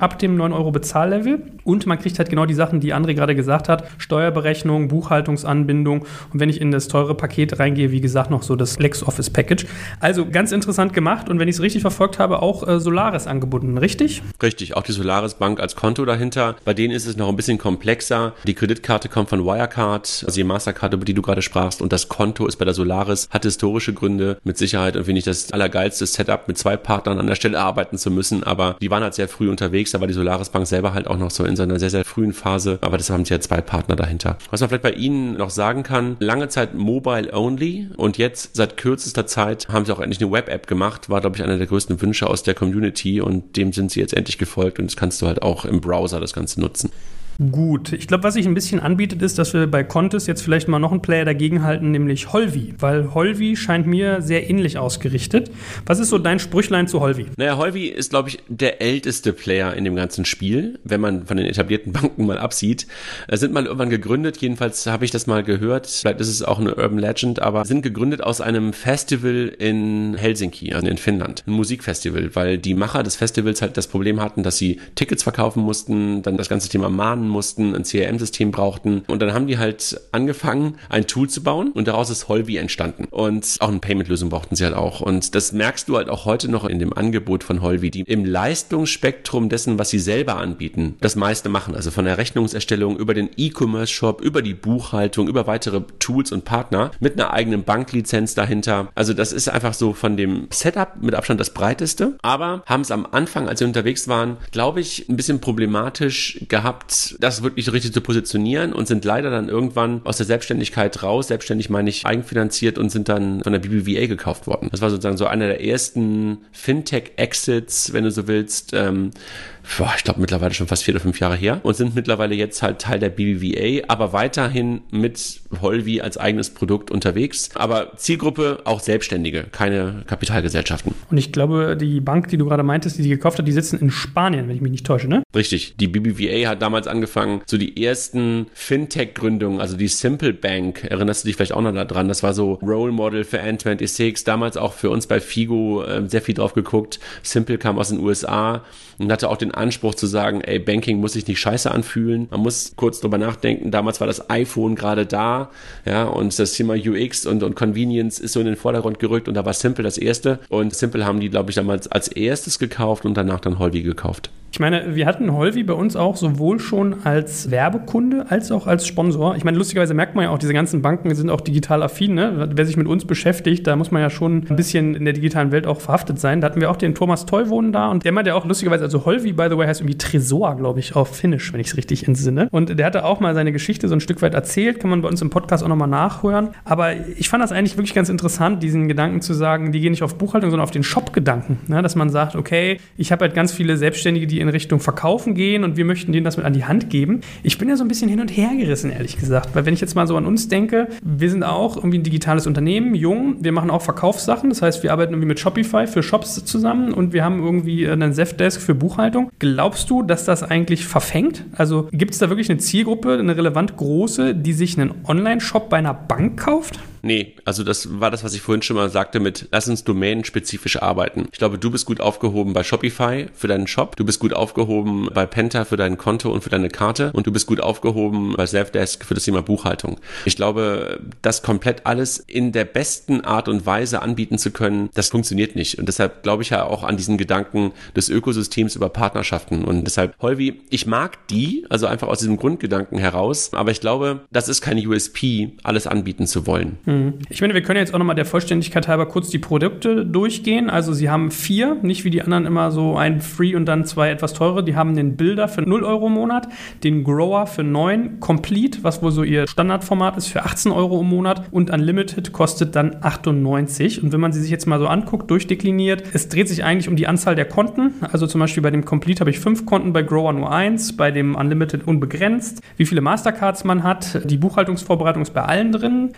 ab dem 9 Euro Bezahllevel. Und man kriegt halt genau die Sachen, die André gerade gesagt hat. Steuerberechnung, Buchhaltungsanbindung. Und wenn ich in das teure Paket reingehe, wie gesagt, noch so das LexOffice Package. Also ganz interessant gemacht. Und wenn ich es richtig verfolgt habe, auch äh, Solaris angebunden, richtig? Richtig, auch die Solaris Bank als Konto dahinter. Bei denen ist es noch ein bisschen komplexer. Die Kreditkarte kommt von Wirecard, also die Mastercard, über die du gerade sprachst. Und das Konto ist bei der Solaris, hat historische Gründe mit Sicherheit und finde ich das allergeilste Setup mit zwei Partnern an der Stelle arbeiten zu müssen, aber die waren halt sehr früh unterwegs, da war die Solaris Bank selber halt auch noch so in so einer sehr, sehr frühen Phase, aber das haben sie ja zwei Partner dahinter. Was man vielleicht bei ihnen noch sagen kann, lange Zeit mobile only. Und jetzt seit kürzester Zeit haben sie auch endlich eine Web-App gemacht, war glaube ich einer der größten Wünsche aus der Community. Und dem sind sie jetzt endlich gefolgt. Und das kannst du halt auch im Browser das Ganze nutzen. Gut, ich glaube, was sich ein bisschen anbietet, ist, dass wir bei Contest jetzt vielleicht mal noch einen Player dagegen halten, nämlich Holvi, weil Holvi scheint mir sehr ähnlich ausgerichtet. Was ist so dein Sprüchlein zu Holvi? Naja, Holvi ist, glaube ich, der älteste Player in dem ganzen Spiel, wenn man von den etablierten Banken mal absieht. Sind mal irgendwann gegründet, jedenfalls habe ich das mal gehört, vielleicht ist es auch eine Urban Legend, aber sind gegründet aus einem Festival in Helsinki, also in Finnland, ein Musikfestival, weil die Macher des Festivals halt das Problem hatten, dass sie Tickets verkaufen mussten, dann das ganze Thema Mahnen lernen mussten, ein CRM-System brauchten. Und dann haben die halt angefangen, ein Tool zu bauen und daraus ist Holvi entstanden. Und auch eine Payment-Lösung brauchten sie halt auch. Und das merkst du halt auch heute noch in dem Angebot von Holvi, die im Leistungsspektrum dessen, was sie selber anbieten, das meiste machen. Also von der Rechnungserstellung über den E-Commerce-Shop, über die Buchhaltung, über weitere Tools und Partner mit einer eigenen Banklizenz dahinter. Also das ist einfach so von dem Setup mit Abstand das breiteste. Aber haben es am Anfang, als sie unterwegs waren, glaube ich, ein bisschen problematisch gehabt, das wirklich richtig zu positionieren und sind leider dann irgendwann aus der Selbstständigkeit raus. Selbstständig meine ich eigenfinanziert und sind dann von der BBVA gekauft worden. Das war sozusagen so einer der ersten Fintech-Exits, wenn du so willst. Ähm, boah, ich glaube mittlerweile schon fast vier oder fünf Jahre her und sind mittlerweile jetzt halt Teil der BBVA, aber weiterhin mit Holvi als eigenes Produkt unterwegs. Aber Zielgruppe auch Selbstständige, keine Kapitalgesellschaften. Und ich glaube, die Bank, die du gerade meintest, die sie gekauft hat, die sitzen in Spanien, wenn ich mich nicht täusche, ne? Richtig. Die BBVA hat damals angefangen, so die ersten Fintech-Gründungen, also die Simple Bank, erinnerst du dich vielleicht auch noch daran? Das war so Role Model für N26, damals auch für uns bei Figo äh, sehr viel drauf geguckt. Simple kam aus den USA und hatte auch den Anspruch zu sagen, ey, Banking muss sich nicht scheiße anfühlen. Man muss kurz drüber nachdenken. Damals war das iPhone gerade da, ja, und das Thema UX und, und Convenience ist so in den Vordergrund gerückt und da war Simple das erste. Und Simple haben die, glaube ich, damals als erstes gekauft und danach dann Holvi gekauft. Ich meine, wir hatten Holvi bei uns auch sowohl schon als Werbekunde als auch als Sponsor. Ich meine, lustigerweise merkt man ja auch, diese ganzen Banken sind auch digital affin. Ne? Wer sich mit uns beschäftigt, da muss man ja schon ein bisschen in der digitalen Welt auch verhaftet sein. Da hatten wir auch den Thomas Teuwohnen da und der meinte auch lustigerweise, also Holvi, by the way, heißt irgendwie Tresor, glaube ich, auf Finnisch, wenn ich es richtig entsinne. Und der hatte auch mal seine Geschichte so ein Stück weit erzählt, kann man bei uns im Podcast auch nochmal nachhören. Aber ich fand das eigentlich wirklich ganz interessant, diesen Gedanken zu sagen, die gehen nicht auf Buchhaltung, sondern auf den Shop-Gedanken. Ne? Dass man sagt, okay, ich habe halt ganz viele Selbstständige, die in Richtung Verkaufen gehen und wir möchten denen das mit an die Hand geben. Ich bin ja so ein bisschen hin und her gerissen, ehrlich gesagt. Weil wenn ich jetzt mal so an uns denke, wir sind auch irgendwie ein digitales Unternehmen, jung, wir machen auch Verkaufssachen. Das heißt, wir arbeiten irgendwie mit Shopify für Shops zusammen und wir haben irgendwie einen Zefdesk für Buchhaltung. Glaubst du, dass das eigentlich verfängt? Also gibt es da wirklich eine Zielgruppe, eine relevant große, die sich einen Online-Shop bei einer Bank kauft? Nee, also das war das, was ich vorhin schon mal sagte mit, lass uns domänenspezifisch arbeiten. Ich glaube, du bist gut aufgehoben bei Shopify für deinen Shop, du bist gut aufgehoben bei Penta für dein Konto und für deine Karte und du bist gut aufgehoben bei Selfdesk für das Thema Buchhaltung. Ich glaube, das komplett alles in der besten Art und Weise anbieten zu können, das funktioniert nicht. Und deshalb glaube ich ja auch an diesen Gedanken des Ökosystems über Partnerschaften. Und deshalb, Holvi, ich mag die, also einfach aus diesem Grundgedanken heraus, aber ich glaube, das ist kein USP, alles anbieten zu wollen. Mhm. Ich meine, wir können jetzt auch nochmal der Vollständigkeit halber kurz die Produkte durchgehen. Also sie haben vier, nicht wie die anderen immer so ein Free und dann zwei etwas teure. Die haben den Bilder für 0 Euro im Monat, den Grower für 9, Complete, was wohl so ihr Standardformat ist, für 18 Euro im Monat und Unlimited kostet dann 98. Und wenn man sie sich jetzt mal so anguckt, durchdekliniert, es dreht sich eigentlich um die Anzahl der Konten. Also zum Beispiel bei dem Complete habe ich fünf Konten, bei Grower nur eins, bei dem Unlimited unbegrenzt. Wie viele Mastercards man hat, die Buchhaltungsvorbereitung ist bei allen drin.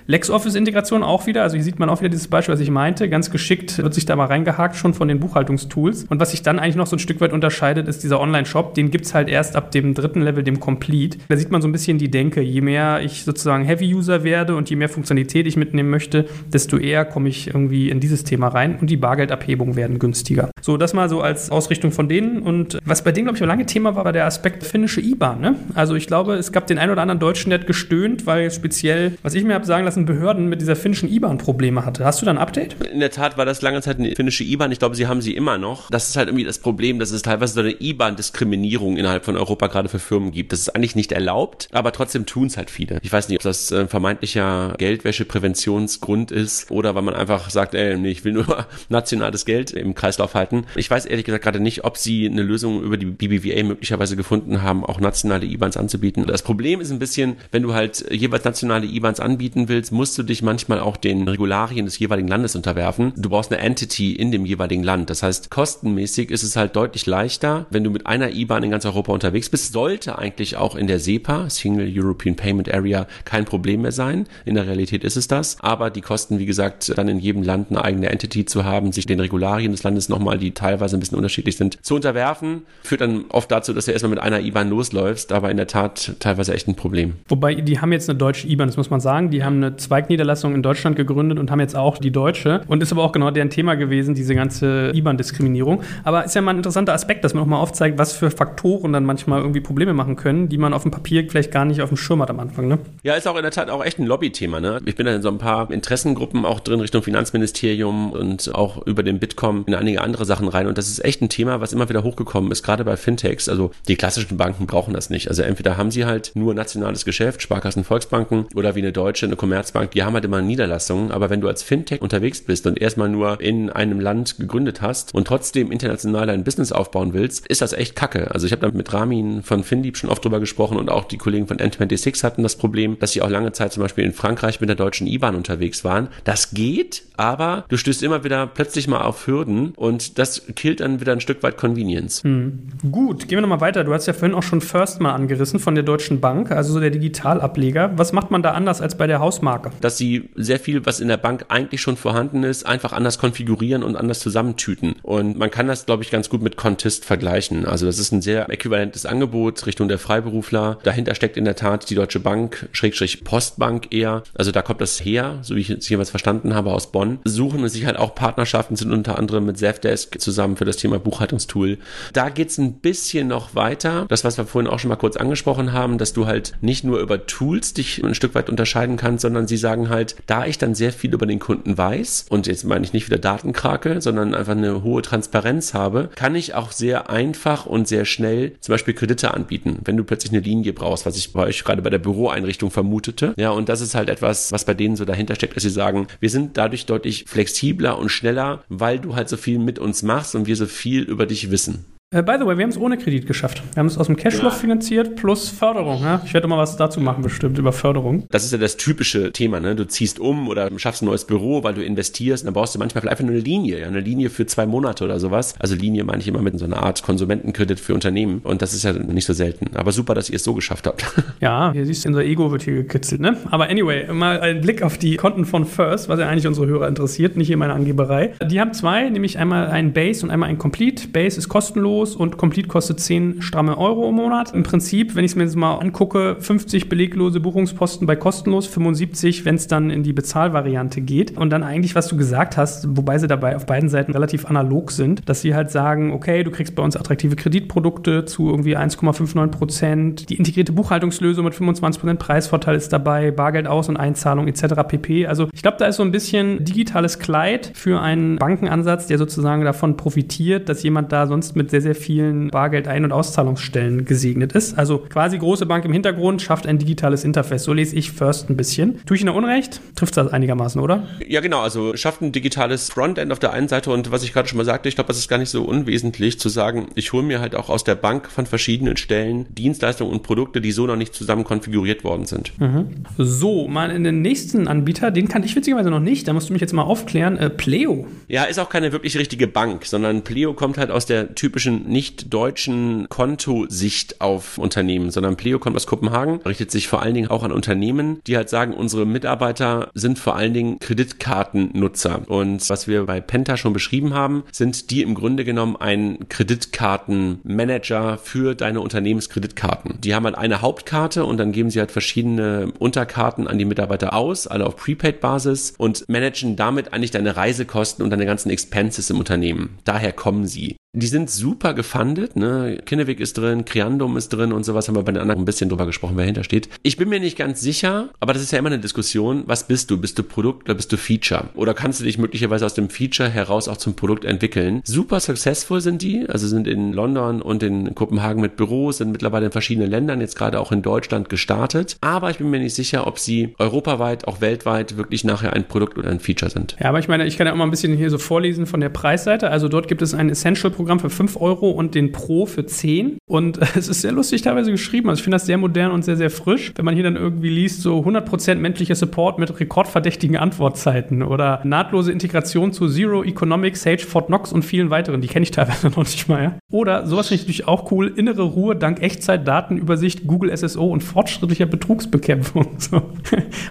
LexOffice-Integration auch wieder, also hier sieht man auch wieder dieses Beispiel, was ich meinte. Ganz geschickt wird sich da mal reingehakt schon von den Buchhaltungstools. Und was sich dann eigentlich noch so ein Stück weit unterscheidet, ist dieser Online-Shop. Den gibt es halt erst ab dem dritten Level, dem Complete. Da sieht man so ein bisschen die Denke. Je mehr ich sozusagen Heavy-User werde und je mehr Funktionalität ich mitnehmen möchte, desto eher komme ich irgendwie in dieses Thema rein und die Bargeldabhebungen werden günstiger. So, das mal so als Ausrichtung von denen. Und was bei denen, glaube ich, auch lange Thema war, war der Aspekt finnische IBAN. Ne? Also ich glaube, es gab den einen oder anderen Deutschen, der hat gestöhnt, weil speziell, was ich mir habe sagen lassen, Behörden mit dieser finnischen IBAN Probleme hatte. Hast du da ein Update? In der Tat war das lange Zeit eine finnische IBAN. Ich glaube, sie haben sie immer noch. Das ist halt irgendwie das Problem, dass es teilweise so eine IBAN-Diskriminierung innerhalb von Europa gerade für Firmen gibt. Das ist eigentlich nicht erlaubt, aber trotzdem tun es halt viele. Ich weiß nicht, ob das äh, vermeintlicher Geldwäschepräventionsgrund ist oder weil man einfach sagt, ey, nee, ich will nur nationales Geld im Kreislauf halten. Ich weiß ehrlich gesagt gerade nicht, ob sie eine Lösung über die BBVA möglicherweise gefunden haben, auch nationale IBANs anzubieten. Das Problem ist ein bisschen, wenn du halt jeweils nationale IBANs anbieten willst, musst du dich manchmal auch den Regularien des jeweiligen Landes unterwerfen. Du brauchst eine Entity in dem jeweiligen Land. Das heißt, kostenmäßig ist es halt deutlich leichter, wenn du mit einer IBAN in ganz Europa unterwegs bist. Sollte eigentlich auch in der SEPA, Single European Payment Area, kein Problem mehr sein. In der Realität ist es das. Aber die Kosten, wie gesagt, dann in jedem Land eine eigene Entity zu haben, sich den Regularien des Landes nochmal, die teilweise ein bisschen unterschiedlich sind, zu unterwerfen, führt dann oft dazu, dass du erstmal mit einer IBAN losläufst, aber in der Tat teilweise echt ein Problem. Wobei, die haben jetzt eine deutsche IBAN, das muss man sagen. Die haben eine Zweigniederlassung in Deutschland gegründet und haben jetzt auch die deutsche. Und ist aber auch genau deren Thema gewesen, diese ganze IBAN-Diskriminierung. Aber ist ja mal ein interessanter Aspekt, dass man auch mal aufzeigt, was für Faktoren dann manchmal irgendwie Probleme machen können, die man auf dem Papier vielleicht gar nicht auf dem Schirm hat am Anfang. Ne? Ja, ist auch in der Tat auch echt ein Lobbythema. Ne? Ich bin da in so ein paar Interessengruppen auch drin Richtung Finanzministerium und auch über den Bitkom in einige andere Sachen rein. Und das ist echt ein Thema, was immer wieder hochgekommen ist, gerade bei Fintechs. Also die klassischen Banken brauchen das nicht. Also entweder haben sie halt nur nationales Geschäft, Sparkassen, Volksbanken oder wie eine deutsche, eine Commerzbank, die haben halt immer Niederlassungen. Aber wenn du als Fintech unterwegs bist und erstmal nur in einem Land gegründet hast und trotzdem international dein Business aufbauen willst, ist das echt kacke. Also ich habe da mit Ramin von Findieb schon oft drüber gesprochen und auch die Kollegen von N26 hatten das Problem, dass sie auch lange Zeit zum Beispiel in Frankreich mit der deutschen IBAN unterwegs waren. Das geht, aber du stößt immer wieder plötzlich mal auf Hürden und das killt dann wieder ein Stück weit Convenience. Hm. Gut, gehen wir nochmal weiter. Du hast ja vorhin auch schon First mal angerissen von der Deutschen Bank, also so der Digitalableger. Was macht man da anders als bei der Hausmarke? Dass sie sehr viel, was in der Bank eigentlich schon vorhanden ist, einfach anders konfigurieren und anders zusammentüten. Und man kann das, glaube ich, ganz gut mit Contist vergleichen. Also das ist ein sehr äquivalentes Angebot Richtung der Freiberufler. Dahinter steckt in der Tat die Deutsche Bank, Schrägstrich Postbank eher. Also da kommt das her, so wie ich es jeweils verstanden habe, aus Bonn. Suchen sich halt auch Partnerschaften, sind unter anderem mit Zefdesk zusammen für das Thema Buchhaltungstool. Da geht's ein bisschen noch weiter. Das, was wir vorhin auch schon mal kurz angesprochen haben, dass du halt nicht nur über Tools dich ein Stück weit unterscheiden kannst, sondern sie sagen halt, da ich dann sehr viel über den Kunden weiß und jetzt meine ich nicht wieder Datenkrake, sondern einfach eine hohe Transparenz habe, kann ich auch sehr einfach und sehr schnell zum Beispiel Kredite anbieten, wenn du plötzlich eine Linie brauchst, was ich bei euch gerade bei der Büroeinrichtung vermutete. Ja, und das ist halt etwas, was bei denen so dahinter steckt, dass sie sagen, wir sind dadurch deutlich flexibler und schneller, weil du halt so viel mit uns machst und wir so viel über dich wissen. Uh, by the way, wir haben es ohne Kredit geschafft. Wir haben es aus dem Cashflow ja. finanziert plus Förderung. Ja? Ich werde mal was dazu machen, bestimmt, über Förderung. Das ist ja das typische Thema. Ne? Du ziehst um oder schaffst ein neues Büro, weil du investierst. Und dann brauchst du manchmal einfach nur eine Linie. Ja? Eine Linie für zwei Monate oder sowas. Also Linie meine ich immer mit so einer Art Konsumentenkredit für Unternehmen. Und das ist ja nicht so selten. Aber super, dass ihr es so geschafft habt. Ja, hier siehst du, unser Ego wird hier gekitzelt. Ne? Aber anyway, mal ein Blick auf die Konten von First, was ja eigentlich unsere Hörer interessiert, nicht hier meine Angeberei. Die haben zwei, nämlich einmal ein Base und einmal ein Complete. Base ist kostenlos kostenlos und Complete kostet 10 stramme Euro im Monat. Im Prinzip, wenn ich es mir jetzt mal angucke, 50 beleglose Buchungsposten bei kostenlos, 75, wenn es dann in die Bezahlvariante geht. Und dann eigentlich, was du gesagt hast, wobei sie dabei auf beiden Seiten relativ analog sind, dass sie halt sagen, okay, du kriegst bei uns attraktive Kreditprodukte zu irgendwie 1,59 Prozent, die integrierte Buchhaltungslösung mit 25 Prozent Preisvorteil ist dabei, Bargeld aus und Einzahlung etc. pp. Also ich glaube, da ist so ein bisschen digitales Kleid für einen Bankenansatz, der sozusagen davon profitiert, dass jemand da sonst mit sehr, sehr vielen Bargeld-Ein- und Auszahlungsstellen gesegnet ist. Also quasi große Bank im Hintergrund schafft ein digitales Interface. So lese ich First ein bisschen. Tue ich Ihnen Unrecht? Trifft das einigermaßen, oder? Ja, genau. Also schafft ein digitales Frontend auf der einen Seite und was ich gerade schon mal sagte, ich glaube, das ist gar nicht so unwesentlich zu sagen, ich hole mir halt auch aus der Bank von verschiedenen Stellen Dienstleistungen und Produkte, die so noch nicht zusammen konfiguriert worden sind. Mhm. So, mal in den nächsten Anbieter, den kann ich witzigerweise noch nicht, da musst du mich jetzt mal aufklären. Äh, Pleo. Ja, ist auch keine wirklich richtige Bank, sondern Pleo kommt halt aus der typischen nicht deutschen Kontosicht auf Unternehmen, sondern Pleo kommt aus Kopenhagen, richtet sich vor allen Dingen auch an Unternehmen, die halt sagen, unsere Mitarbeiter sind vor allen Dingen Kreditkartennutzer. Und was wir bei Penta schon beschrieben haben, sind die im Grunde genommen ein Kreditkartenmanager für deine Unternehmenskreditkarten. Die haben halt eine Hauptkarte und dann geben sie halt verschiedene Unterkarten an die Mitarbeiter aus, alle auf Prepaid-Basis und managen damit eigentlich deine Reisekosten und deine ganzen Expenses im Unternehmen. Daher kommen sie. Die sind super gefundet, ne? Kinnevik ist drin, Criandum ist drin und sowas haben wir bei den anderen ein bisschen drüber gesprochen, wer hinter steht. Ich bin mir nicht ganz sicher, aber das ist ja immer eine Diskussion. Was bist du? Bist du Produkt oder bist du Feature? Oder kannst du dich möglicherweise aus dem Feature heraus auch zum Produkt entwickeln? Super successful sind die, also sind in London und in Kopenhagen mit Büros, sind mittlerweile in verschiedenen Ländern, jetzt gerade auch in Deutschland gestartet. Aber ich bin mir nicht sicher, ob sie europaweit, auch weltweit wirklich nachher ein Produkt oder ein Feature sind. Ja, aber ich meine, ich kann ja auch mal ein bisschen hier so vorlesen von der Preisseite. Also dort gibt es ein Essential Programm für 5 Euro und den Pro für 10. Und es ist sehr lustig teilweise geschrieben. Also ich finde das sehr modern und sehr, sehr frisch. Wenn man hier dann irgendwie liest, so 100% menschlicher Support mit rekordverdächtigen Antwortzeiten oder nahtlose Integration zu Zero Economics, Sage, Fort Knox und vielen weiteren. Die kenne ich teilweise noch nicht mal. Ja? Oder sowas finde ich natürlich auch cool. Innere Ruhe dank Echtzeit-Datenübersicht, Google SSO und fortschrittlicher Betrugsbekämpfung. So.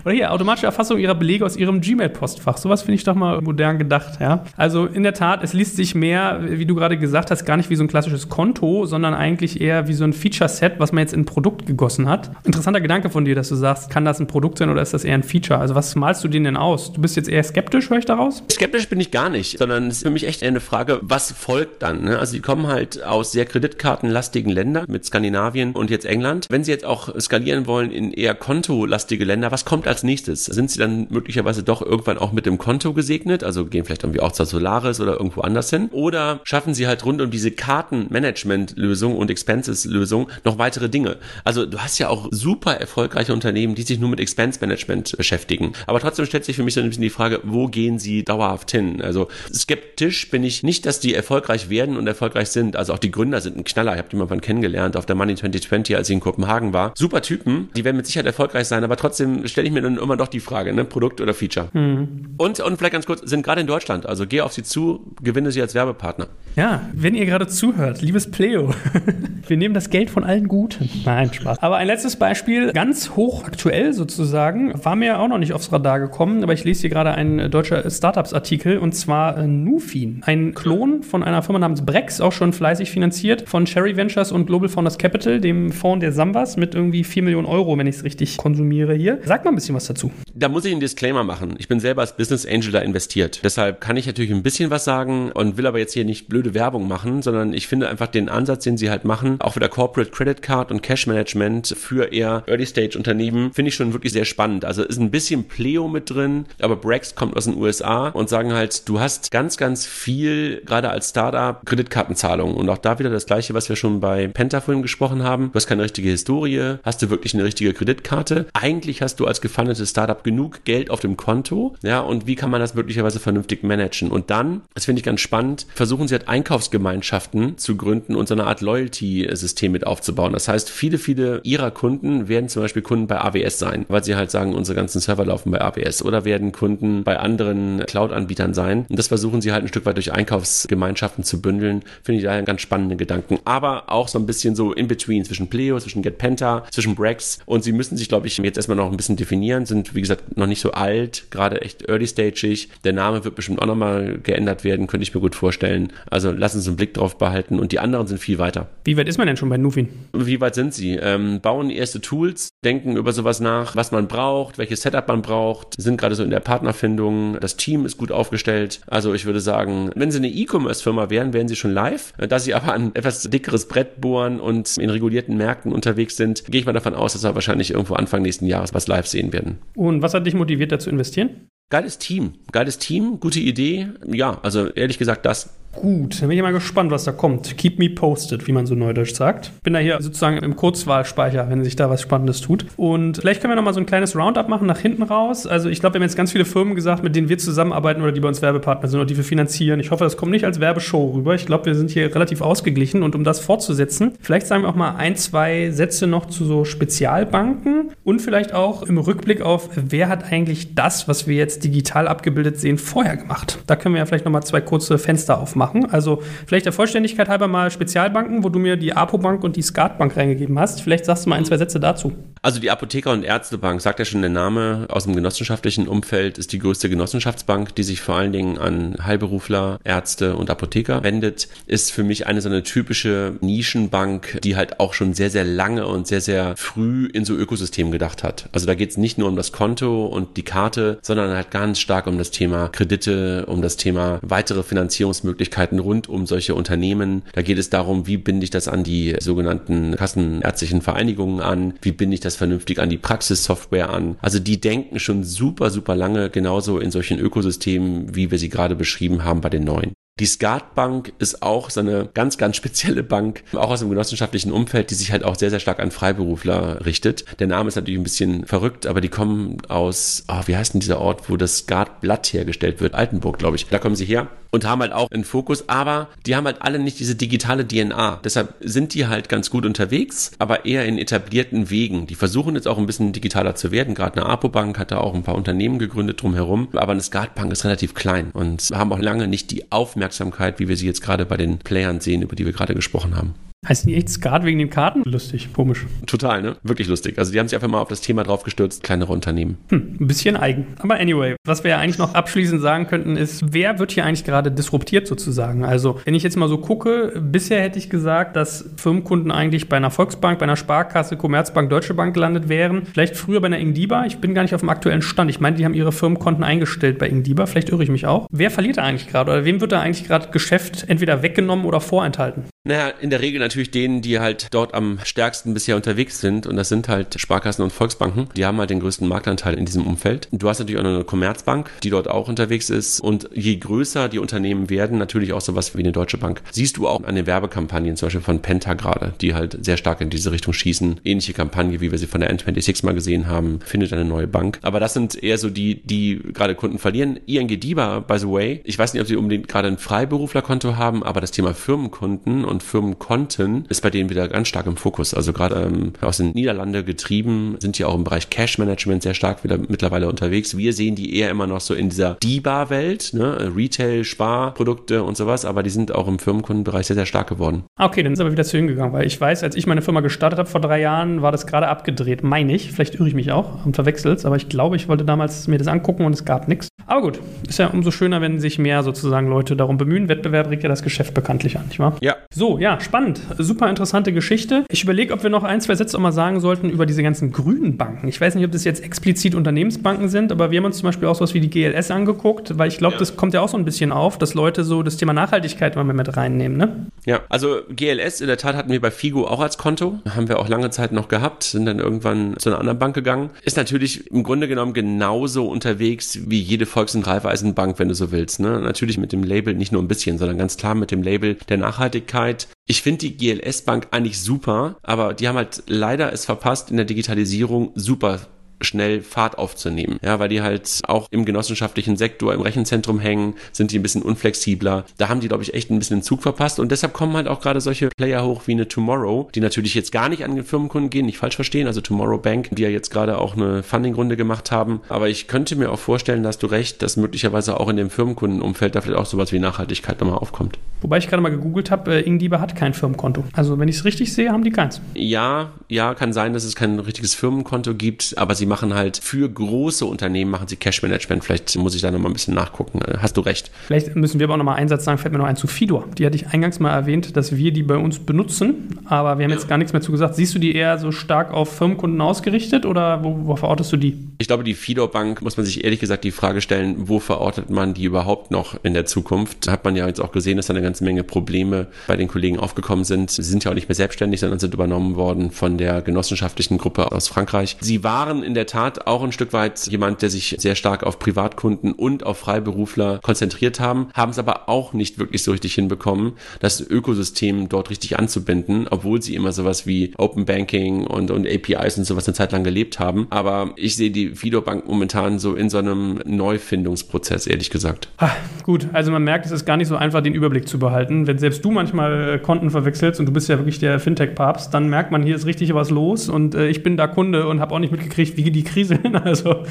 Oder hier, automatische Erfassung ihrer Belege aus ihrem Gmail-Postfach. Sowas finde ich doch mal modern gedacht. Ja? Also in der Tat, es liest sich mehr, wie du gerade gesagt hast, gar nicht wie so ein klassisches Konto, sondern eigentlich eher wie so ein Feature-Set, was man jetzt in ein Produkt gegossen hat. Interessanter Gedanke von dir, dass du sagst, kann das ein Produkt sein oder ist das eher ein Feature? Also was malst du denen denn aus? Du bist jetzt eher skeptisch, höre ich daraus? Skeptisch bin ich gar nicht, sondern es ist für mich echt eher eine Frage, was folgt dann? Ne? Also die kommen halt aus sehr kreditkartenlastigen Ländern mit Skandinavien und jetzt England. Wenn sie jetzt auch skalieren wollen in eher kontolastige Länder, was kommt als nächstes? Sind sie dann möglicherweise doch irgendwann auch mit dem Konto gesegnet? Also gehen vielleicht irgendwie auch zur Solaris oder irgendwo anders hin? Oder schaffen sie halt rund um diese Kartenmanagement-Lösung und Expenses-Lösung noch weitere Dinge? Also du hast ja auch super erfolgreiche Unternehmen, die sich nur mit Expense-Management beschäftigen. Aber trotzdem stellt sich für mich so ein bisschen die Frage, wo gehen sie dauerhaft hin? Also skeptisch bin ich nicht, dass die erfolgreich werden und erfolgreich sind. Also auch die Gründer sind ein Knaller. Ich habe die mal von kennengelernt auf der Money 2020, als ich in Kopenhagen war. Super Typen, die werden mit Sicherheit erfolgreich sein, aber trotzdem stelle ich mir dann immer doch die Frage, ne? Produkt oder Feature. Mhm. Und, und vielleicht ganz kurz, sind gerade in Deutschland. Also geh auf sie zu, gewinne sie als Werbepartner. Ja, wenn ihr gerade zuhört, liebes Pleo, wir nehmen das Geld von allen Guten. Nein, Spaß. Aber ein letztes Beispiel, ganz hoch aktuell sozusagen, war mir auch noch nicht aufs Radar gekommen, aber ich lese hier gerade einen deutscher Startups-Artikel und zwar äh, Nufin, ein Klon von einer Firma namens Brex, auch schon fleißig finanziert von Cherry Ventures und Global Founders Capital, dem Fonds der Sambas, mit irgendwie 4 Millionen Euro, wenn ich es richtig konsumiere hier. Sag mal ein bisschen was dazu. Da muss ich einen Disclaimer machen. Ich bin selber als Business Angel da investiert. Deshalb kann ich natürlich ein bisschen was sagen und will aber jetzt hier nicht blöde Werbung machen, sondern ich finde einfach den Ansatz, den sie halt machen, auch wieder Corporate Credit Card und Cash Management für eher Early Stage Unternehmen, finde ich schon wirklich sehr spannend. Also ist ein bisschen Pleo mit drin, aber Brex kommt aus den USA und sagen halt, du hast ganz, ganz viel, gerade als Startup, Kreditkartenzahlungen und auch da wieder das gleiche, was wir schon bei Penta vorhin gesprochen haben. Du hast keine richtige Historie, hast du wirklich eine richtige Kreditkarte? Eigentlich hast du als gefundetes Startup genug Geld auf dem Konto, ja, und wie kann man das möglicherweise vernünftig managen? Und dann, das finde ich ganz spannend, versuchen sie halt Einkaufsgemeinschaften zu gründen und so eine Art Loyalty-System mit aufzubauen. Das heißt, viele, viele ihrer Kunden werden zum Beispiel Kunden bei AWS sein, weil sie halt sagen, unsere ganzen Server laufen bei AWS oder werden Kunden bei anderen Cloud-Anbietern sein. Und das versuchen sie halt ein Stück weit durch Einkaufsgemeinschaften zu bündeln. Finde ich daher einen ganz spannenden Gedanken. Aber auch so ein bisschen so in between zwischen Pleo, zwischen GetPenta, zwischen Brex. Und sie müssen sich, glaube ich, jetzt erstmal noch ein bisschen definieren, sind, wie gesagt, gesagt, noch nicht so alt, gerade echt early-stagig. Der Name wird bestimmt auch nochmal geändert werden, könnte ich mir gut vorstellen. Also lass uns einen Blick drauf behalten und die anderen sind viel weiter. Wie weit ist man denn schon bei Nufin? Wie weit sind sie? Ähm, bauen erste Tools, denken über sowas nach, was man braucht, welches Setup man braucht, sind gerade so in der Partnerfindung, das Team ist gut aufgestellt. Also ich würde sagen, wenn sie eine E-Commerce-Firma wären, wären sie schon live. Da sie aber ein etwas dickeres Brett bohren und in regulierten Märkten unterwegs sind, gehe ich mal davon aus, dass wir wahrscheinlich irgendwo Anfang nächsten Jahres was live sehen werden. Und was hat dich motiviert, da zu investieren? Geiles Team, geiles Team, gute Idee. Ja, also ehrlich gesagt, das Gut, dann bin ich mal gespannt, was da kommt. Keep me posted, wie man so neudeutsch sagt. Bin da hier sozusagen im Kurzwahlspeicher, wenn sich da was Spannendes tut. Und vielleicht können wir noch mal so ein kleines Roundup machen nach hinten raus. Also ich glaube, wir haben jetzt ganz viele Firmen gesagt, mit denen wir zusammenarbeiten oder die bei uns Werbepartner sind oder die wir finanzieren. Ich hoffe, das kommt nicht als Werbeshow rüber. Ich glaube, wir sind hier relativ ausgeglichen. Und um das fortzusetzen, vielleicht sagen wir auch mal ein, zwei Sätze noch zu so Spezialbanken und vielleicht auch im Rückblick auf, wer hat eigentlich das, was wir jetzt digital abgebildet sehen, vorher gemacht. Da können wir ja vielleicht noch mal zwei kurze Fenster aufmachen machen. Also vielleicht der Vollständigkeit halber mal Spezialbanken, wo du mir die Apobank und die Skatbank reingegeben hast. Vielleicht sagst du mal ein, zwei Sätze dazu. Also die Apotheker- und Ärztebank, sagt ja schon der Name, aus dem genossenschaftlichen Umfeld ist die größte Genossenschaftsbank, die sich vor allen Dingen an Heilberufler, Ärzte und Apotheker wendet, ist für mich eine so eine typische Nischenbank, die halt auch schon sehr, sehr lange und sehr, sehr früh in so Ökosystemen gedacht hat. Also da geht es nicht nur um das Konto und die Karte, sondern halt ganz stark um das Thema Kredite, um das Thema weitere Finanzierungsmöglichkeiten rund um solche Unternehmen. Da geht es darum, wie binde ich das an die sogenannten kassenärztlichen Vereinigungen an, wie binde ich das das vernünftig an die Praxissoftware an. Also die denken schon super, super lange genauso in solchen Ökosystemen, wie wir sie gerade beschrieben haben bei den neuen. Die Skatbank ist auch so eine ganz, ganz spezielle Bank, auch aus dem genossenschaftlichen Umfeld, die sich halt auch sehr, sehr stark an Freiberufler richtet. Der Name ist natürlich ein bisschen verrückt, aber die kommen aus, oh, wie heißt denn dieser Ort, wo das Skatblatt hergestellt wird? Altenburg, glaube ich. Da kommen sie her und haben halt auch einen Fokus, aber die haben halt alle nicht diese digitale DNA. Deshalb sind die halt ganz gut unterwegs, aber eher in etablierten Wegen. Die versuchen jetzt auch ein bisschen digitaler zu werden. Gerade eine Apobank hat da auch ein paar Unternehmen gegründet drumherum, aber eine Skatbank ist relativ klein und haben auch lange nicht die Aufmerksamkeit Aufmerksamkeit, wie wir sie jetzt gerade bei den Playern sehen, über die wir gerade gesprochen haben. Heißt die echt Skat wegen den Karten? Lustig, komisch. Total, ne? Wirklich lustig. Also die haben sich einfach mal auf das Thema draufgestürzt, kleinere Unternehmen. Hm, ein bisschen eigen. Aber anyway, was wir ja eigentlich noch abschließend sagen könnten, ist, wer wird hier eigentlich gerade disruptiert sozusagen? Also, wenn ich jetzt mal so gucke, bisher hätte ich gesagt, dass Firmenkunden eigentlich bei einer Volksbank, bei einer Sparkasse, Commerzbank, Deutsche Bank gelandet wären. Vielleicht früher bei einer Ingdiba. Ich bin gar nicht auf dem aktuellen Stand. Ich meine, die haben ihre Firmenkonten eingestellt bei Ingdiba. Vielleicht irre ich mich auch. Wer verliert da eigentlich gerade? Oder wem wird da eigentlich gerade Geschäft entweder weggenommen oder vorenthalten? Naja, in der Regel natürlich denen, die halt dort am stärksten bisher unterwegs sind. Und das sind halt Sparkassen und Volksbanken. Die haben halt den größten Marktanteil in diesem Umfeld. Du hast natürlich auch noch eine Commerzbank, die dort auch unterwegs ist. Und je größer die Unternehmen werden, natürlich auch sowas wie eine Deutsche Bank. Siehst du auch an den Werbekampagnen, zum Beispiel von Penta gerade, die halt sehr stark in diese Richtung schießen. Ähnliche Kampagne, wie wir sie von der N26 mal gesehen haben, findet eine neue Bank. Aber das sind eher so die, die gerade Kunden verlieren. ING DIBA, by the way, ich weiß nicht, ob sie unbedingt gerade ein Freiberuflerkonto haben, aber das Thema Firmenkunden und Firmenkonten ist bei denen wieder ganz stark im Fokus. Also gerade ähm, aus den Niederlanden getrieben sind die auch im Bereich Cash Management sehr stark wieder mittlerweile unterwegs. Wir sehen die eher immer noch so in dieser DIBA-Welt, ne? Retail, Sparprodukte und sowas, aber die sind auch im Firmenkundenbereich sehr, sehr stark geworden. Okay, dann ist aber wieder zu hingegangen, weil ich weiß, als ich meine Firma gestartet habe vor drei Jahren, war das gerade abgedreht, meine ich. Vielleicht irre ich mich auch und verwechselt aber ich glaube, ich wollte damals mir das angucken und es gab nichts. Aber gut, ist ja umso schöner, wenn sich mehr sozusagen Leute darum bemühen. Wettbewerb regt ja das Geschäft bekanntlich an, nicht wahr? Ja. So, ja, spannend. Super interessante Geschichte. Ich überlege, ob wir noch ein, zwei Sätze auch mal sagen sollten über diese ganzen grünen Banken. Ich weiß nicht, ob das jetzt explizit Unternehmensbanken sind, aber wir haben uns zum Beispiel auch sowas wie die GLS angeguckt, weil ich glaube, ja. das kommt ja auch so ein bisschen auf, dass Leute so das Thema Nachhaltigkeit immer mit reinnehmen, ne? Ja, also GLS in der Tat hatten wir bei Figo auch als Konto. Haben wir auch lange Zeit noch gehabt, sind dann irgendwann zu einer anderen Bank gegangen. Ist natürlich im Grunde genommen genauso unterwegs wie jede Volks- und Raiffeisenbank, wenn du so willst. Ne? Natürlich mit dem Label, nicht nur ein bisschen, sondern ganz klar mit dem Label der Nachhaltigkeit. Ich finde die GLS Bank eigentlich super, aber die haben halt leider es verpasst, in der Digitalisierung super schnell Fahrt aufzunehmen. Ja, weil die halt auch im genossenschaftlichen Sektor, im Rechenzentrum hängen, sind die ein bisschen unflexibler. Da haben die, glaube ich, echt ein bisschen den Zug verpasst und deshalb kommen halt auch gerade solche Player hoch wie eine Tomorrow, die natürlich jetzt gar nicht an den Firmenkunden gehen, nicht falsch verstehen, also Tomorrow Bank, die ja jetzt gerade auch eine Funding-Runde gemacht haben. Aber ich könnte mir auch vorstellen, dass du recht, dass möglicherweise auch in dem Firmenkundenumfeld da vielleicht auch sowas wie Nachhaltigkeit nochmal aufkommt. Wobei ich gerade mal gegoogelt habe, äh, Ingdiba hat kein Firmenkonto. Also wenn ich es richtig sehe, haben die keins. Ja, ja, kann sein, dass es kein richtiges Firmenkonto gibt, aber sie machen halt für große Unternehmen machen sie Cash Management. Vielleicht muss ich da noch mal ein bisschen nachgucken. Äh, hast du recht. Vielleicht müssen wir aber auch noch mal einen Satz sagen, fällt mir noch ein zu Fidor. Die hatte ich eingangs mal erwähnt, dass wir die bei uns benutzen, aber wir haben ja. jetzt gar nichts mehr zu gesagt. Siehst du die eher so stark auf Firmenkunden ausgerichtet oder wo, wo verortest du die? Ich glaube, die Fidor Bank muss man sich ehrlich gesagt die Frage stellen, wo verortet man die überhaupt noch in der Zukunft? Hat man ja jetzt auch gesehen, dass da eine ganze Menge Probleme bei den Kollegen aufgekommen sind. Sie sind ja auch nicht mehr selbstständig, sondern sind übernommen worden von der genossenschaftlichen Gruppe aus Frankreich. Sie waren in der Tat auch ein Stück weit jemand, der sich sehr stark auf Privatkunden und auf Freiberufler konzentriert haben, haben es aber auch nicht wirklich so richtig hinbekommen, das Ökosystem dort richtig anzubinden, obwohl sie immer sowas wie Open Banking und, und APIs und sowas eine Zeit lang gelebt haben. Aber ich sehe die Fido Bank momentan so in so einem Neufindungsprozess, ehrlich gesagt. Ah, gut, also man merkt, es ist gar nicht so einfach, den Überblick zu behalten. Wenn selbst du manchmal äh, Konten verwechselst und du bist ja wirklich der Fintech-Papst, dann merkt man, hier ist richtig was los und äh, ich bin da Kunde und habe auch nicht mitgekriegt, wie die Krise hin. Also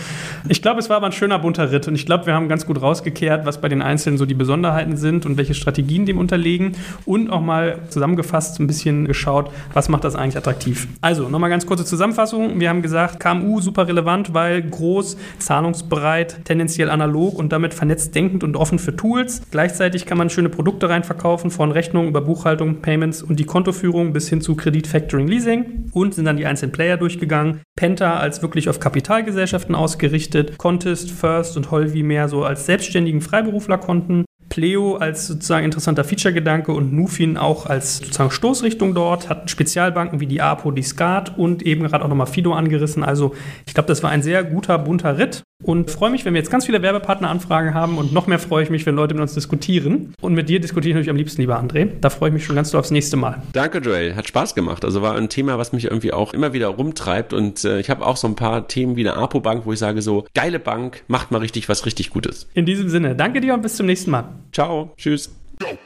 ich glaube, es war aber ein schöner bunter Ritt und ich glaube, wir haben ganz gut rausgekehrt, was bei den Einzelnen so die Besonderheiten sind und welche Strategien dem unterlegen und auch mal zusammengefasst ein bisschen geschaut, was macht das eigentlich attraktiv. Also nochmal ganz kurze Zusammenfassung. Wir haben gesagt, KMU super relevant, weil groß, zahlungsbereit, tendenziell analog und damit vernetzt denkend und offen für Tools. Gleichzeitig kann man schöne Produkte reinverkaufen, von Rechnungen über Buchhaltung, Payments und die Kontoführung bis hin zu Kredit, Factoring, Leasing und sind dann die einzelnen Player durchgegangen. Penta als wirklich auf Kapitalgesellschaften ausgerichtet, Contest, First und Holvi mehr so als selbstständigen Freiberuflerkonten. Pleo als sozusagen interessanter Feature-Gedanke und Nufin auch als sozusagen Stoßrichtung dort, hat Spezialbanken wie die APO, die SCAT und eben gerade auch nochmal Fido angerissen. Also ich glaube, das war ein sehr guter, bunter Ritt und freue mich, wenn wir jetzt ganz viele Werbepartner-Anfragen haben und noch mehr freue ich mich, wenn Leute mit uns diskutieren. Und mit dir diskutiere ich natürlich am liebsten, lieber André. Da freue ich mich schon ganz doll aufs nächste Mal. Danke, Joel. Hat Spaß gemacht. Also war ein Thema, was mich irgendwie auch immer wieder rumtreibt und äh, ich habe auch so ein paar Themen wie eine Apo-Bank, wo ich sage so, geile Bank, macht mal richtig was richtig Gutes. In diesem Sinne, danke dir und bis zum nächsten Mal. Ciao. Tschüss. Go.